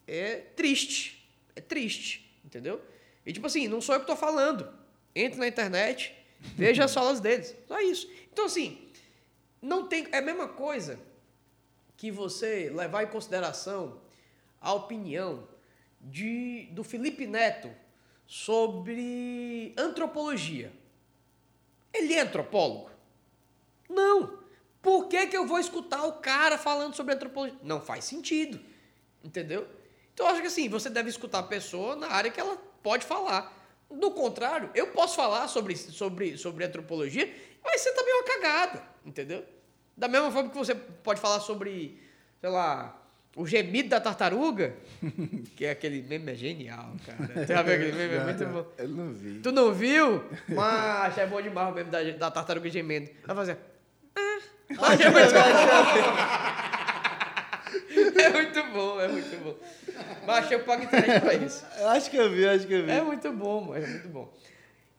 Speaker 3: é triste. É triste, entendeu? E tipo assim, não sou eu que estou falando. Entre na internet, *laughs* veja as falas deles. Só isso. Então, assim, não tem. É a mesma coisa que você levar em consideração a opinião de, do Felipe Neto sobre antropologia. Ele é antropólogo? Não. Por que, que eu vou escutar o cara falando sobre antropologia? Não faz sentido. Entendeu? Então, eu acho que assim, você deve escutar a pessoa na área que ela pode falar. Do contrário, eu posso falar sobre, sobre, sobre antropologia, mas você também é uma cagada, entendeu? Da mesma forma que você pode falar sobre, sei lá, o gemido da tartaruga, *laughs* que é aquele meme é genial, cara. Tu já viu aquele meme? É muito bom.
Speaker 2: Eu não vi.
Speaker 3: Tu não viu? *laughs* Mas é bom demais o meme da, da tartaruga gemendo. Vai fazer. Ah, mas *laughs* é muito bom. É muito bom, é muito bom. Mas eu pago internet pra isso.
Speaker 2: Eu acho que eu vi, acho que eu vi.
Speaker 3: É muito bom, mano, é muito bom.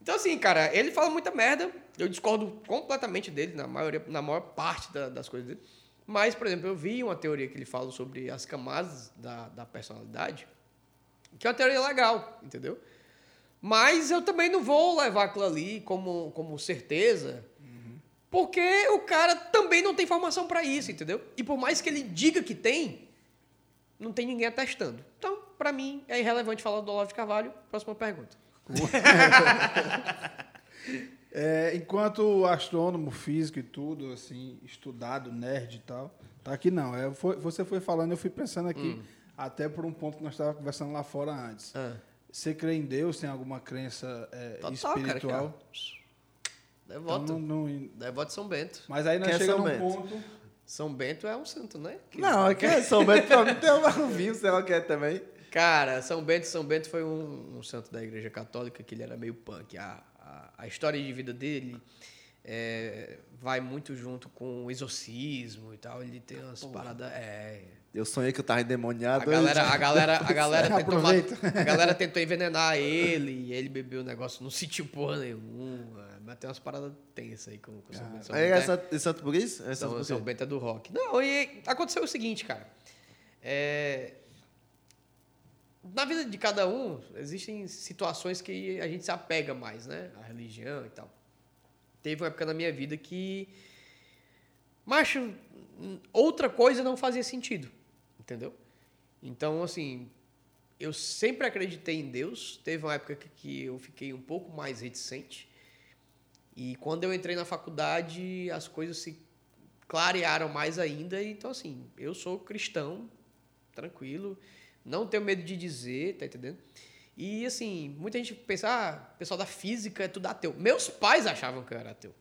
Speaker 3: Então, assim, cara, ele fala muita merda. Eu discordo completamente dele, na, maioria, na maior parte da- das coisas dele. Mas, por exemplo, eu vi uma teoria que ele fala sobre as camadas da, da personalidade, que é uma teoria legal, entendeu? Mas eu também não vou levar aquilo ali como, como certeza, porque o cara também não tem formação para isso, entendeu? E por mais que ele diga que tem, não tem ninguém atestando. Então, para mim, é irrelevante falar do Olavo de Carvalho. Próxima pergunta. *laughs*
Speaker 1: É, enquanto astrônomo, físico e tudo, assim, estudado, nerd e tal, tá aqui não. É, foi- você foi falando, eu fui pensando aqui, até por um ponto que nós estávamos conversando lá fora antes. Você crê em Deus? Tem alguma crença é,
Speaker 3: Total,
Speaker 1: espiritual?
Speaker 3: cara,
Speaker 1: Então,
Speaker 3: Devoto.
Speaker 1: não- não-
Speaker 3: Devoto de São Bento.
Speaker 1: mas aí nós
Speaker 2: Quem é
Speaker 1: chegamos
Speaker 2: São
Speaker 1: num
Speaker 2: Bento?
Speaker 1: ponto.
Speaker 3: São Bento é um santo, né? Que-
Speaker 2: Não, é que é São Bento pra mim tem um vinho, sei lá o que é também.
Speaker 3: Cara, São Bento, São Bento foi um, um santo da Igreja Católica que ele era meio punk. A, a, a história de vida dele é, vai muito junto com o exorcismo e tal. Ele tem umas paradas. É,
Speaker 2: Eu sonhei que eu tava endemoniado.
Speaker 3: a galera, a galera, a *laughs* galera tentou
Speaker 1: Aproveita.
Speaker 3: mat- a galera tentou envenenar ele, e ele bebeu o negócio, não sentiu porra nenhuma. Mas tem umas paradas tensas aí com, com São Bento. São Bento
Speaker 2: é
Speaker 3: é-
Speaker 2: santo, é santo por isso? É
Speaker 3: São, São? Bento é do rock. Não, e aconteceu o seguinte, cara. É, na vida de cada um, existem situações que a gente se apega mais, né? A religião e tal. Teve uma época na minha vida que. Macho, outra coisa não fazia sentido. Entendeu? Então, assim, eu sempre acreditei em Deus. Teve uma época que- eu fiquei um pouco mais reticente. E quando eu entrei na faculdade, as coisas se clarearam mais ainda. Então, assim, eu sou cristão, tranquilo, não tenho medo de dizer, tá entendendo? E, assim, muita gente pensa, ah, pessoal da física é tudo ateu. Meus pais achavam que eu era ateu.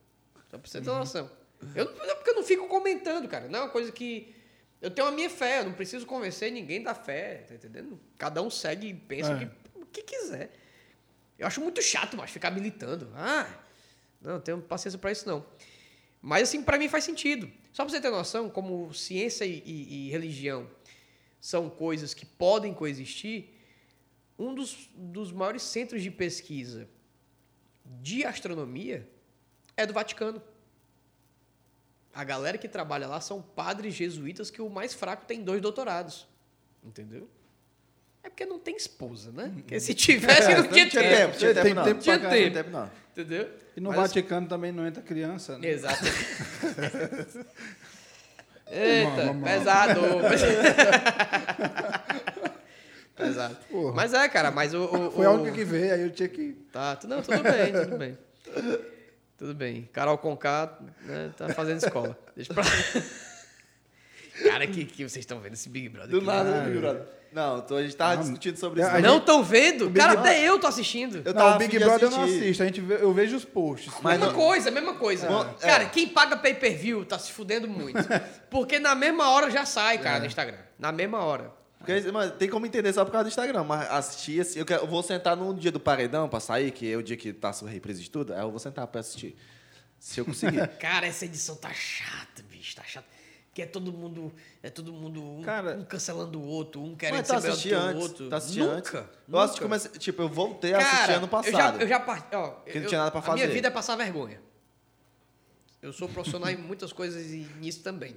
Speaker 3: Só pra você ter noção. Eu, não- porque eu não fico comentando, cara. Não é uma coisa que. Eu tenho a minha fé, eu não preciso convencer ninguém da fé, tá entendendo? Cada um segue e pensa
Speaker 1: É.
Speaker 3: o, que, que quiser. Eu acho muito chato, mas ficar militando. Ah, não, tenho paciência pra isso não. Mas assim, pra mim faz sentido. Só pra você ter noção, como ciência e, e- e religião são coisas que podem coexistir, um dos, dos maiores centros de pesquisa de astronomia é do Vaticano. A galera que trabalha lá são padres jesuítas que o mais fraco tem dois doutorados. Entendeu? É porque não tem esposa, né? Porque se tivesse,
Speaker 2: É,
Speaker 3: não tinha
Speaker 2: tinha
Speaker 3: tempo.
Speaker 2: tinha
Speaker 1: Tem
Speaker 2: tempo não. Tinha tempo não.
Speaker 3: Entendeu?
Speaker 1: E no
Speaker 3: Mas, assim,
Speaker 1: Vaticano também não entra criança, né?
Speaker 3: Exato. *laughs* Eita, pesado. *laughs* pesado.
Speaker 1: Porra.
Speaker 3: Mas é, cara, mas o. o-
Speaker 1: Foi a
Speaker 3: o-
Speaker 1: única que veio, aí eu tinha que.
Speaker 3: Tá, não, tudo bem, tudo bem. Tudo bem. Carol Conká, né, tá fazendo escola. Deixa pra lá. Cara, que, que vocês estão vendo esse Big Brother
Speaker 2: Do
Speaker 3: aqui,
Speaker 2: nada,
Speaker 3: né?
Speaker 2: Big Brother? Não, tô- a gente tava
Speaker 1: Não,
Speaker 2: discutindo sobre isso.
Speaker 3: Não estão vendo? Cara,
Speaker 1: Brother-
Speaker 3: até eu tô assistindo.
Speaker 2: Eu
Speaker 1: não,
Speaker 2: tava
Speaker 1: o Big Brother eu não assisto, a gente vê- eu vejo os posts.
Speaker 2: Mas
Speaker 3: mesma
Speaker 2: não-
Speaker 3: coisa, mesma coisa.
Speaker 2: É.
Speaker 3: Cara, quem paga pay-per-view tá se fudendo muito. *laughs* Porque na mesma hora já sai, cara, no Instagram. Na mesma hora.
Speaker 2: Porque, mano, tem como entender só por causa do Instagram, mas assistir, assim, eu, quero- eu vou sentar no dia do paredão pra sair, que é o dia que tá a reprise de tudo, aí eu vou sentar pra assistir. Se eu conseguir. *laughs*
Speaker 3: Cara, essa edição tá chata, bicho, tá chata. Que é todo mundo, é todo mundo um,
Speaker 1: Cara-
Speaker 3: um cancelando o outro, um querendo
Speaker 2: Mas
Speaker 3: ser melhor do que o
Speaker 2: antes?
Speaker 3: outro.
Speaker 2: Tu assistiu
Speaker 3: nunca,
Speaker 2: antes? Eu acho que comecei, tipo, eu voltei a assistir ano passado.
Speaker 3: Eu já, eu já part... ó,
Speaker 2: Porque não
Speaker 3: eu-
Speaker 2: tinha nada pra
Speaker 3: A minha
Speaker 2: fazer.
Speaker 3: vida é passar vergonha. Eu sou profissional em muitas coisas e nisso também.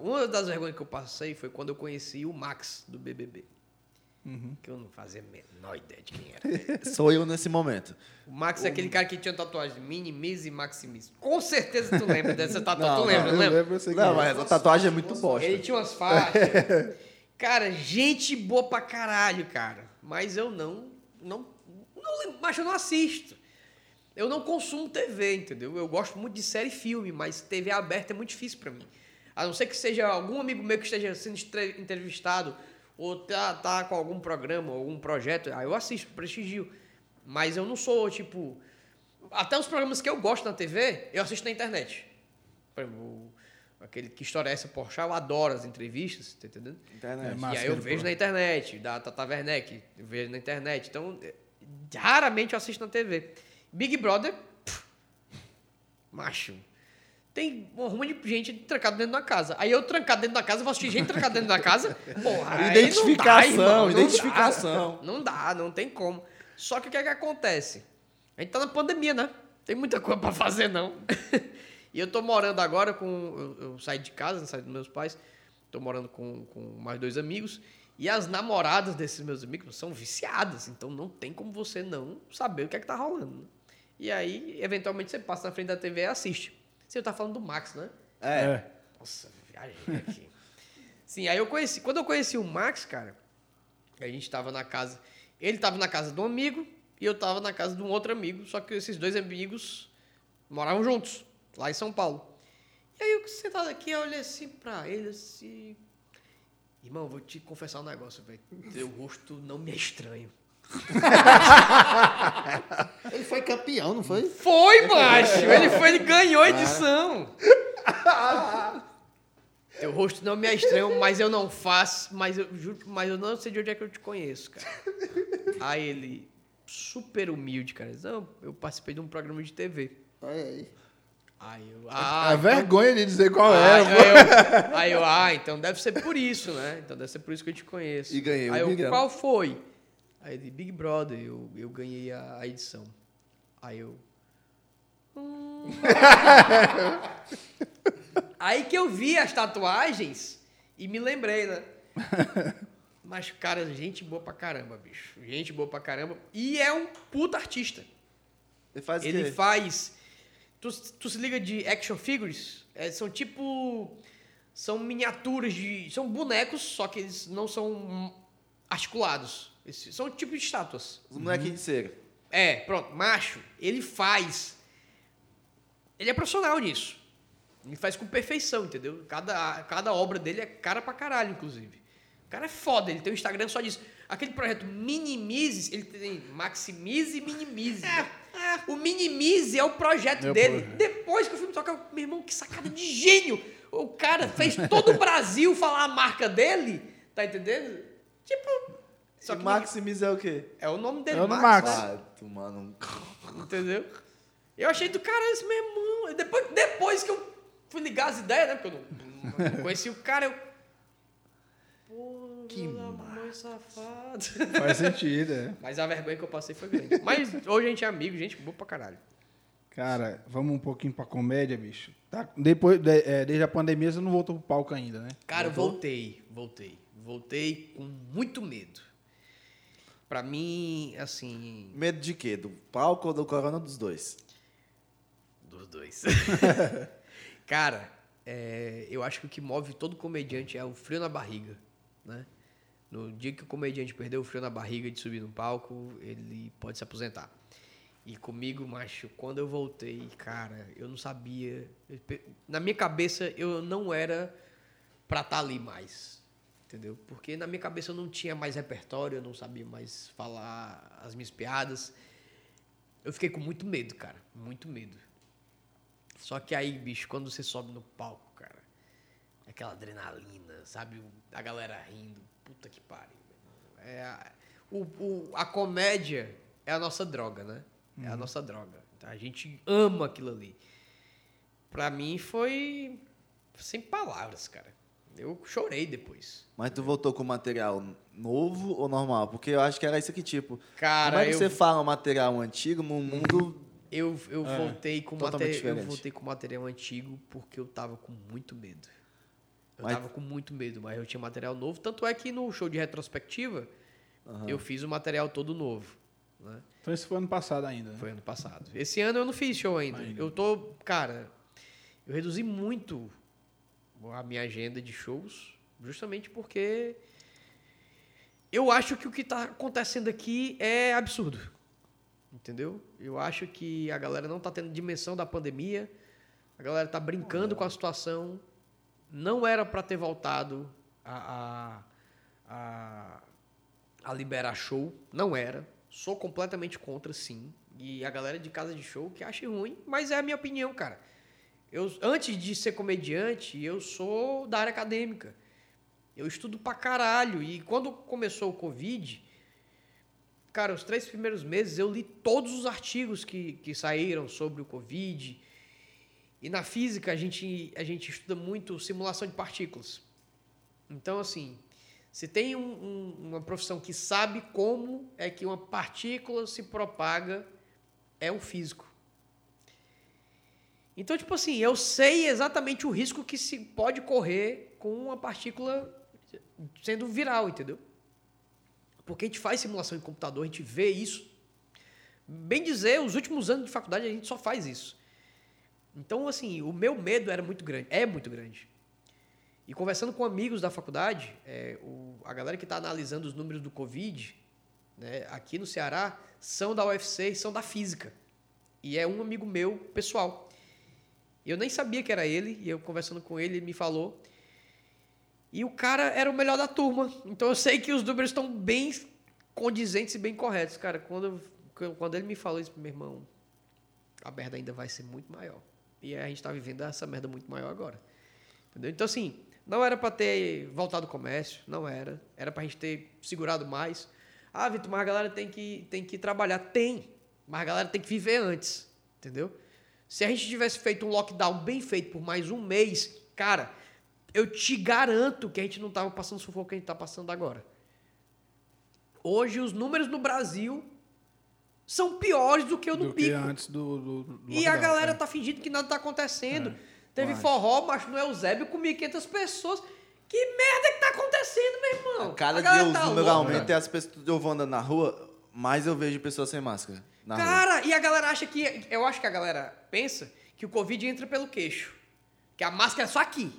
Speaker 3: Uma das vergonhas que eu passei foi quando eu conheci o Max do BBB.
Speaker 2: Uhum.
Speaker 3: Que eu não fazia a menor ideia de quem era. *laughs*
Speaker 2: Sou eu nesse momento.
Speaker 3: O Max é aquele cara que tinha tatuagem Minimis e Maximis. Com certeza tu lembra dessa *laughs* tatuagem.
Speaker 2: Não,
Speaker 3: tu lembra,
Speaker 1: Eu
Speaker 3: não lembra?
Speaker 1: lembro, eu sei
Speaker 2: Não,
Speaker 1: é.
Speaker 2: mas a tatuagem é muito bosta.
Speaker 3: Ele tinha umas faixas. *laughs* cara, gente boa pra caralho, cara. Mas eu não. não, não lembro, mas eu não assisto. Eu não consumo TV, entendeu? Eu gosto muito de série e filme, mas TV aberta é muito difícil pra mim. A não ser que seja algum amigo meu que esteja sendo entrevistado ou tá, tá com algum programa, algum projeto, aí eu assisto, prestigio. Mas eu não sou, tipo. Até os programas que eu gosto na TV, eu assisto na internet. Por exemplo, aquele que história é essa, Porchat, eu adoro as entrevistas, tá entendendo?
Speaker 2: Internet.
Speaker 1: É, massa
Speaker 3: e aí eu vejo na internet, da Tata Werneck, eu vejo na internet. Então, raramente eu assisto na TV. Big Brother, pff, macho. Tem uma ruma de gente trancada dentro da casa. Aí eu trancado dentro da casa, vou assistir gente trancada dentro da casa. Porra,
Speaker 2: Identificação,
Speaker 3: não dá, irmão, não
Speaker 2: identificação.
Speaker 3: dá. Não dá, não tem como. Só que o que é que acontece? A gente tá na pandemia, né? Tem muita coisa pra fazer, não. *laughs* e eu tô morando agora com. Eu, eu saí de casa, saí dos meus pais. Tô morando com, com mais dois amigos. E as namoradas desses meus amigos são viciadas. Então não tem como você não saber o que é que tá rolando. né? E aí, eventualmente, você passa na frente da TV e assiste. Você tá falando do Max, né?
Speaker 2: É.
Speaker 3: Nossa, viajei aqui. Sim, aí eu conheci. Quando eu conheci o Max, cara, a gente tava na casa. Ele tava na casa de um amigo e eu tava na casa de um outro amigo. Só que esses dois amigos moravam juntos, lá em São Paulo. E aí eu sentado aqui, eu olhei assim pra ele assim. Irmão, vou te confessar um negócio, velho. Teu rosto não me é estranho. *laughs*
Speaker 4: Ele foi campeão, não foi?
Speaker 3: Foi, macho! Ele foi, ele ganhou a edição. Teu rosto não me é estranho, mas eu não faço, mas eu juro, mas eu não sei de onde é que eu te conheço, cara. Aí ele, super humilde, cara. diz, Não, eu participei de um programa de TV.
Speaker 4: Olha aí.
Speaker 3: Aí eu,
Speaker 1: A
Speaker 3: ah,
Speaker 1: vergonha de dizer qual
Speaker 3: Aí,
Speaker 1: é.
Speaker 3: aí eu, aí eu, ah, então deve ser por isso, né? Então deve ser por isso que eu te conheço.
Speaker 2: E ganhei
Speaker 3: Aí eu,
Speaker 2: milhão.
Speaker 3: qual foi? Aí ele, Big Brother, eu, eu ganhei a, a edição. Aí eu. "Hum." *laughs* aí que eu vi as tatuagens e me lembrei, né? *laughs* Mas, cara, gente boa pra caramba, bicho. Gente boa pra caramba. E é um puta artista.
Speaker 2: Ele faz
Speaker 3: Ele
Speaker 2: quê?
Speaker 3: faz. Tu, tu se liga de action figures? É, são tipo. São miniaturas de. São bonecos, só que eles não são articulados. Eles são tipo de estátuas.
Speaker 2: Os molequinhos de cera.
Speaker 3: É, pronto, macho, ele faz. Ele é profissional nisso. Ele faz com perfeição, entendeu? Cada, cada obra dele é cara pra caralho, inclusive. O cara é foda, ele tem um Instagram só disso. Aquele projeto Minimizes, ele tem Maximize e Minimize. né? O Minimize é o projeto
Speaker 1: Meu
Speaker 3: dele.
Speaker 1: projeto.
Speaker 3: Depois que o filme toca, meu irmão, que sacada de gênio! O cara fez todo o Brasil falar a marca dele, tá entendendo? Tipo. Só que
Speaker 2: Maximize é o quê?
Speaker 3: é o nome dele,
Speaker 1: É o
Speaker 3: Max.
Speaker 1: Max.
Speaker 3: né?
Speaker 2: Ah, tomar um...
Speaker 3: Entendeu? Eu achei do cara esse meu irmão. Depois, depois que eu fui ligar as ideias, né? Porque eu não, não conheci o cara, eu. Pô,
Speaker 2: Que
Speaker 3: mãe safado.
Speaker 1: Faz sentido, é.
Speaker 3: Mas a vergonha que eu passei foi grande. Mas hoje a gente é amigo, gente boa pra caralho.
Speaker 1: Cara, vamos um pouquinho pra comédia, bicho. Tá, depois, de- é, desde a pandemia, você não voltou pro palco ainda, né?
Speaker 3: Cara, eu voltei, voltei. Voltei com muito medo. Pra mim, assim.
Speaker 2: Medo de quê? Do palco ou do corona dos dois?
Speaker 3: Dos dois. *laughs* Cara, é, eu acho que o que move todo comediante é o frio na barriga, né? No dia que o comediante perdeu o frio na barriga de subir no palco, ele pode se aposentar. E comigo, macho, quando eu voltei, cara, eu não sabia. Na minha cabeça, eu não era pra estar ali mais. Entendeu? Porque na minha cabeça eu não tinha mais repertório, eu não sabia mais falar as minhas piadas. Eu fiquei com muito medo, cara. Muito medo. Só que aí, bicho, quando você sobe no palco, cara, aquela adrenalina, sabe? A galera rindo. puta que pariu. É a, o, o- a comédia é a nossa droga, né? É a nossa droga. Então, a gente ama aquilo ali. Pra mim foi sem palavras, cara. Eu chorei depois.
Speaker 2: Mas tu voltou com material novo ou normal? Porque eu acho que era isso aqui, tipo.
Speaker 3: Cara,
Speaker 2: como é que
Speaker 3: eu-
Speaker 2: você fala um material antigo num mundo.
Speaker 3: Eu, eu
Speaker 1: É,
Speaker 3: voltei com material, eu voltei com material antigo porque eu tava com muito medo. Eu
Speaker 2: Mas-
Speaker 3: tava com muito medo, mas eu tinha material novo. Tanto é que no show de retrospectiva eu fiz o material todo novo. Né?
Speaker 1: Então isso foi ano passado ainda. né?
Speaker 3: Foi ano passado. Esse ano eu não fiz show ainda. Eu tô, cara, eu reduzi muito a minha agenda de shows, justamente porque eu acho que o que tá acontecendo aqui é absurdo. Entendeu? Eu acho que a galera não tá tendo dimensão da pandemia. A galera tá brincando com a situação. Não era para ter voltado a, a, a, a liberar show. Não era. Sou completamente contra, sim. E a galera de casa de show que acha ruim, mas é a minha opinião, cara. Eu, antes de ser comediante, eu sou da área acadêmica. Eu estudo pra caralho. E quando começou o Covid, cara, os três primeiros meses eu li todos os artigos que, que saíram sobre o Covid. E na física a gente, a gente estuda muito simulação de partículas. Então, assim, se tem um- um- uma profissão que sabe como é que uma partícula se propaga, é um físico. Então, tipo assim, eu sei exatamente o risco que se pode correr com uma partícula sendo viral, entendeu? Porque a gente faz simulação em computador, a gente vê isso. Bem dizer, os últimos anos de faculdade a gente só faz isso. Então, assim, o meu medo era muito grande, é muito grande. E conversando com amigos da faculdade, é, o- a galera que está analisando os números do Covid, né, aqui no Ceará, são da UFC e são da física. E é um amigo meu, pessoal. Eu nem sabia que era ele, e eu conversando com ele, ele me falou. E o cara era o melhor da turma. Então eu sei que os números estão bem condizentes e bem corretos. Cara, quando, quando ele me falou isso, meu irmão, a merda ainda vai ser muito maior. E a gente está vivendo essa merda muito maior agora. Entendeu? Então, assim, não era para ter voltado ao comércio, não era. Era para a gente ter segurado mais. Ah, Vitor, mas a galera tem que, tem que trabalhar. Tem, mas a galera tem que viver antes. Entendeu? Se a gente tivesse feito um lockdown bem feito por mais um mês, cara, eu te garanto que a gente não tava passando o sufoco que a gente tá passando agora. Hoje, os números no Brasil são piores do que o do,
Speaker 1: Do que
Speaker 3: pico.
Speaker 1: antes do. do, do
Speaker 3: E a galera
Speaker 1: é.
Speaker 3: tá fingindo que nada tá acontecendo. Teve
Speaker 2: Mas-
Speaker 3: forró, mas no Eusébio com 1.500 pessoas. Que merda que tá acontecendo, meu irmão?
Speaker 2: Cada
Speaker 3: A
Speaker 2: dia os
Speaker 3: tá
Speaker 2: números aumentam e as pessoas. Eu vou andando na rua, mais eu vejo pessoas sem máscara. Na rua.
Speaker 3: Cara, e a galera acha que. Eu acho que a galera pensa que o Covid entra pelo queixo. Que a máscara é só aqui.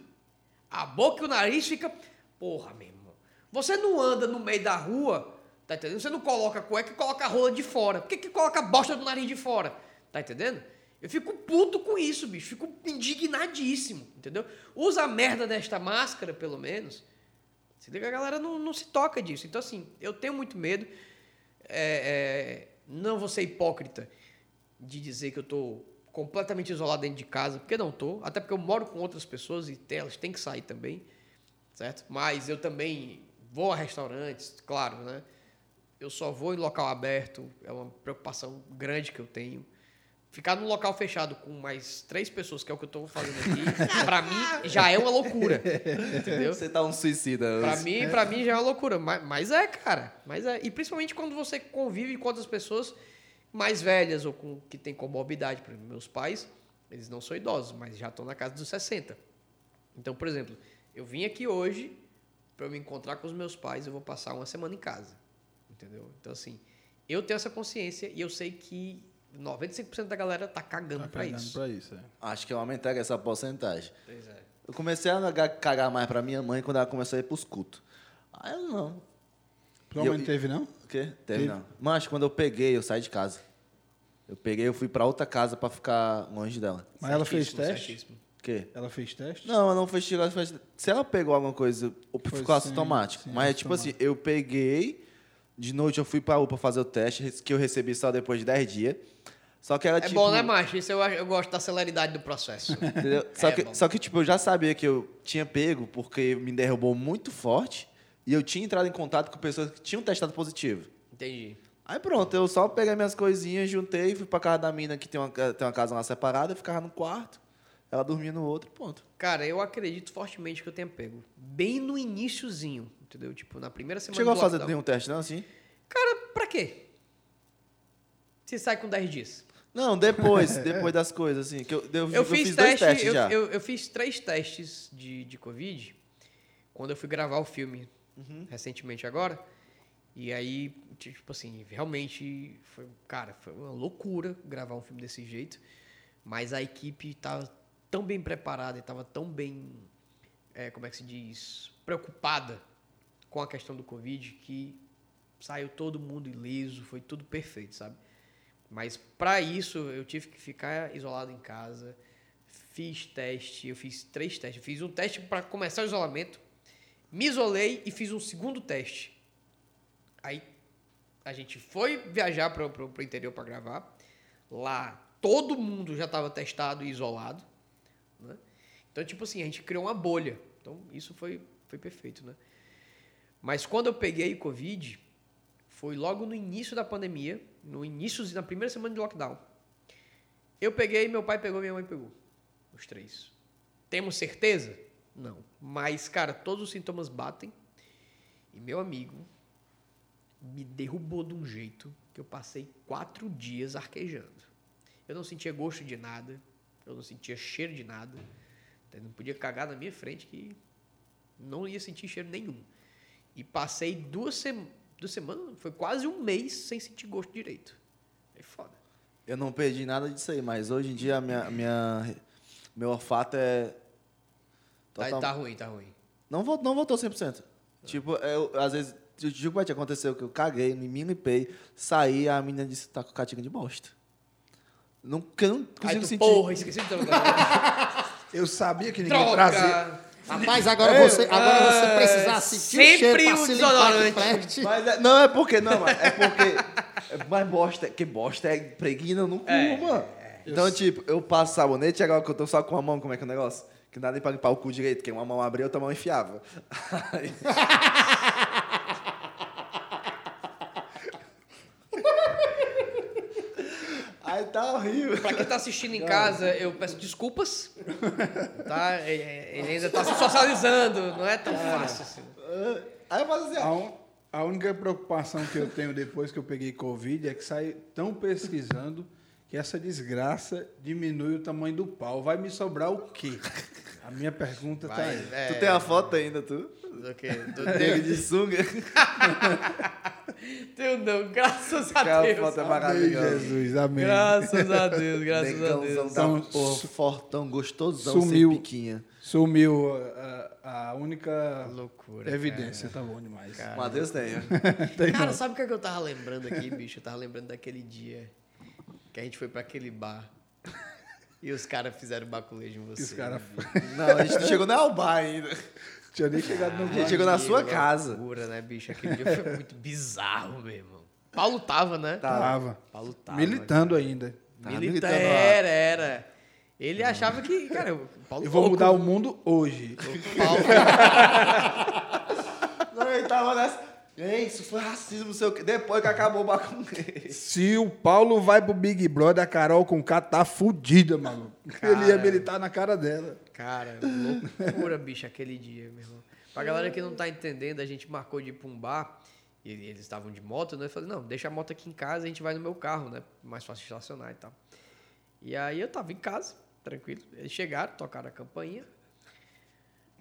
Speaker 3: A boca e o nariz fica. Porra, meu irmão. Você não anda no meio da rua, tá entendendo? Você não coloca cueca e coloca a rola de fora. Por que, que coloca a bosta do nariz de fora? Tá entendendo? Eu fico puto com isso, bicho. Fico indignadíssimo, entendeu? Usa a merda desta máscara, pelo menos. Se liga, a galera não, não se toca disso. Então, assim, eu tenho muito medo. É, é, não vou ser hipócrita de dizer que eu estou completamente isolado dentro de casa, porque não estou. Até porque eu moro com outras pessoas e elas têm que sair também, certo? Mas eu também vou a restaurantes, claro, né? Eu só vou em local aberto, é uma preocupação grande que eu tenho. Ficar num local fechado com mais três pessoas, que é o que eu estou fazendo aqui, *laughs* pra mim já é uma loucura, entendeu?
Speaker 2: Você tá um suicida.
Speaker 3: Pra mim, pra mim já é uma loucura. Mas, mas é, cara. Mas é. E principalmente quando você convive com outras pessoas mais velhas ou com que tem comorbidade. Por exemplo, meus pais, eles não são idosos, mas já estão na casa dos 60. Então, por exemplo, eu vim aqui hoje para eu me encontrar com os meus pais, eu vou passar uma semana em casa. Entendeu? Então, assim, eu tenho essa consciência e eu sei que 95% da galera tá cagando
Speaker 1: Tá cagando
Speaker 3: isso.
Speaker 1: pra isso. é.
Speaker 2: Acho que eu aumentar essa porcentagem.
Speaker 3: Pois é.
Speaker 2: Eu comecei a ga- cagar mais pra minha mãe quando ela começou a ir pros cultos. Aí eu não.
Speaker 1: Tua mãe não teve, não?
Speaker 2: Quê?
Speaker 1: Teve.
Speaker 2: Teve não. Mas quando eu peguei, eu saí de casa. Eu peguei, eu fui pra outra casa pra ficar longe dela.
Speaker 1: Mas ela fez
Speaker 3: Certíssimo,
Speaker 1: teste?
Speaker 3: certíssimo.
Speaker 2: O quê?
Speaker 1: Ela fez teste?
Speaker 2: Não, ela não fez tirar. fez- Se ela pegou alguma coisa, ou
Speaker 1: Foi
Speaker 2: ficou
Speaker 1: sim,
Speaker 2: assintomático.
Speaker 1: sim,
Speaker 2: Mas, tipo assim, eu peguei, de noite eu fui pra UPA fazer o teste, que eu recebi só depois de 10 dias. Só que ela,
Speaker 3: É
Speaker 2: tipo...
Speaker 3: bom, né, macho? Isso eu, acho- eu gosto da celeridade do processo.
Speaker 2: Entendeu? *laughs* Só,
Speaker 3: É,
Speaker 2: que,
Speaker 3: bom.
Speaker 2: só que, tipo, eu já sabia que eu tinha pego, porque me derrubou muito forte. E eu tinha entrado em contato com pessoas que tinham testado positivo.
Speaker 3: Entendi.
Speaker 2: Aí pronto, eu só peguei minhas coisinhas, juntei, fui pra casa da mina que tem uma, tem uma casa lá separada, eu ficava no quarto, ela dormia no outro, ponto.
Speaker 3: Cara, eu acredito fortemente que eu tenha pego. Bem no iníciozinho, entendeu? Tipo, na primeira semana
Speaker 2: Chegou a fazer
Speaker 3: lockdown.
Speaker 2: nenhum teste, não, assim?
Speaker 3: Cara, pra quê? Se sai com 10 dias.
Speaker 2: Não, depois, *laughs* depois das coisas, assim, que eu, eu,
Speaker 3: Eu, fiz,
Speaker 2: dois
Speaker 3: teste,
Speaker 2: testes
Speaker 3: eu,
Speaker 2: já.
Speaker 3: eu, eu fiz três testes de, de Covid quando eu fui gravar o filme
Speaker 2: Uhum.
Speaker 3: recentemente agora. E aí, tipo assim, realmente foi, cara, foi uma loucura gravar um filme desse jeito. Mas a equipe estava tão bem preparada e estava tão bem, é, como é que se diz, preocupada com a questão do Covid que saiu todo mundo ileso, foi tudo perfeito, sabe? Mas para isso eu tive que ficar isolado em casa. Fiz teste, eu fiz três testes. Eu fiz um teste para começar o isolamento, me isolei e fiz um segundo teste. Aí a gente foi viajar para o interior para gravar. Lá todo mundo já estava testado e isolado. Né? Então, tipo assim, a gente criou uma bolha. Então, isso foi, foi perfeito, né? Mas quando eu peguei o Covid, foi logo no início da pandemia, no início, na primeira semana de lockdown. Eu peguei, meu pai pegou, minha mãe pegou. Os três. Temos certeza? Não. Mas, cara, todos os sintomas batem. E meu amigo me derrubou de um jeito que eu passei quatro dias arquejando. Eu não sentia gosto de nada, eu não sentia cheiro de nada. Eu não podia cagar na minha frente que não ia sentir cheiro nenhum. E passei duas, sem... duas semanas, foi quase um mês sem sentir gosto direito. É foda.
Speaker 2: Eu não perdi nada disso aí, mas hoje em dia minha, minha, meu olfato é...
Speaker 3: Tá,
Speaker 2: total-
Speaker 3: tá ruim, tá ruim.
Speaker 2: Não, vol- não voltou 100%. Tipo, eu, às vezes, eu digo que aconteceu que eu caguei, me limpei, saí, a menina disse tá com catinga de bosta. Não, eu não
Speaker 3: Aí
Speaker 2: consigo
Speaker 3: tu,
Speaker 2: sentir.
Speaker 3: porra, esqueci de trocar. *laughs*
Speaker 1: Eu sabia que ninguém trazia.
Speaker 3: Troca!
Speaker 4: Rapaz, agora você, agora você precisar sentir o cheiro
Speaker 3: sempre
Speaker 4: pra
Speaker 3: o
Speaker 4: se limpar que
Speaker 3: desodorante.
Speaker 2: Mas é- não, é porque, não, é porque. é- Mas bosta, que bosta é preguina no cu,
Speaker 3: É,
Speaker 2: mano. Então, tipo, eu passo sabonete e agora que eu tô só com a mão, como é que é o negócio? Que não dá nem pra limpar o cu direito, que uma mão abria, outra mão enfiava. Aí- *laughs* Aí tá horrível.
Speaker 3: Pra quem tá assistindo em casa, eu peço desculpas. Tá? É, é, Ele ainda tá se socializando, não é tão fácil assim.
Speaker 2: Aí eu faço assim,
Speaker 1: A,
Speaker 2: ó.
Speaker 1: un- a única preocupação que eu tenho depois que eu peguei Covid é que sai tão pesquisando que essa desgraça diminui o tamanho do pau. Vai me sobrar o quê? A minha pergunta tá
Speaker 3: Vai,
Speaker 1: aí.
Speaker 3: é,
Speaker 2: Tu tem a foto ainda, tu?
Speaker 3: do quê? Do
Speaker 2: Dele de sunga. *laughs*
Speaker 3: Teu não, graças a
Speaker 2: Aquela
Speaker 3: Deus.
Speaker 2: foto é
Speaker 1: Amém,
Speaker 2: maravilhosa.
Speaker 1: Jesus, amém.
Speaker 3: Graças a *laughs* Deus, graças a Deus.
Speaker 2: da
Speaker 1: Então,
Speaker 2: porra, fortão, gostosão,
Speaker 1: sumiu.
Speaker 2: sem piquinha.
Speaker 1: Sumiu a, a única
Speaker 3: Loucura.
Speaker 1: evidência. Tá bom demais.
Speaker 2: O Matheus tem. *laughs*
Speaker 1: Tem
Speaker 3: Cara,
Speaker 1: não.
Speaker 3: sabe o que, é que eu tava lembrando aqui, bicho? Eu tava lembrando daquele dia que a gente foi pra aquele bar e os caras fizeram baculejo em você.
Speaker 1: Os caras *laughs*
Speaker 2: Não, a gente não chegou nem ao bar ainda.
Speaker 1: tinha nem chegado no
Speaker 2: A gente chegou na
Speaker 3: Que
Speaker 2: sua casa.
Speaker 3: Loucura, né, bicho? Aquele dia foi muito bizarro, meu irmão. Paulo tava, né?
Speaker 1: Tava.
Speaker 3: Paulo tava.
Speaker 1: Militando ainda.
Speaker 2: Tava militando lá.
Speaker 3: era, era. Ele achava que, cara, o Paulo
Speaker 1: Eu vou
Speaker 3: louco.
Speaker 1: mudar o mundo hoje.
Speaker 3: Paulo, *laughs*
Speaker 2: Não, ele tava nessa. Ei, isso foi racismo, não sei o quê. Depois que acabou o bar com ele.
Speaker 1: Se o Paulo vai pro Big Brother, a Carol com K tá fudida, mano. Ele ia militar na cara dela.
Speaker 3: Cara, loucura, bicho, aquele dia, meu irmão. Pra galera que não tá entendendo, a gente marcou de ir pra um bar e eles estavam de moto, né? Eu falei, não, deixa a moto aqui em casa, a gente vai no meu carro, né? Mais fácil estacionar e tal. E aí eu tava em casa, tranquilo. Eles chegaram, tocaram a campainha.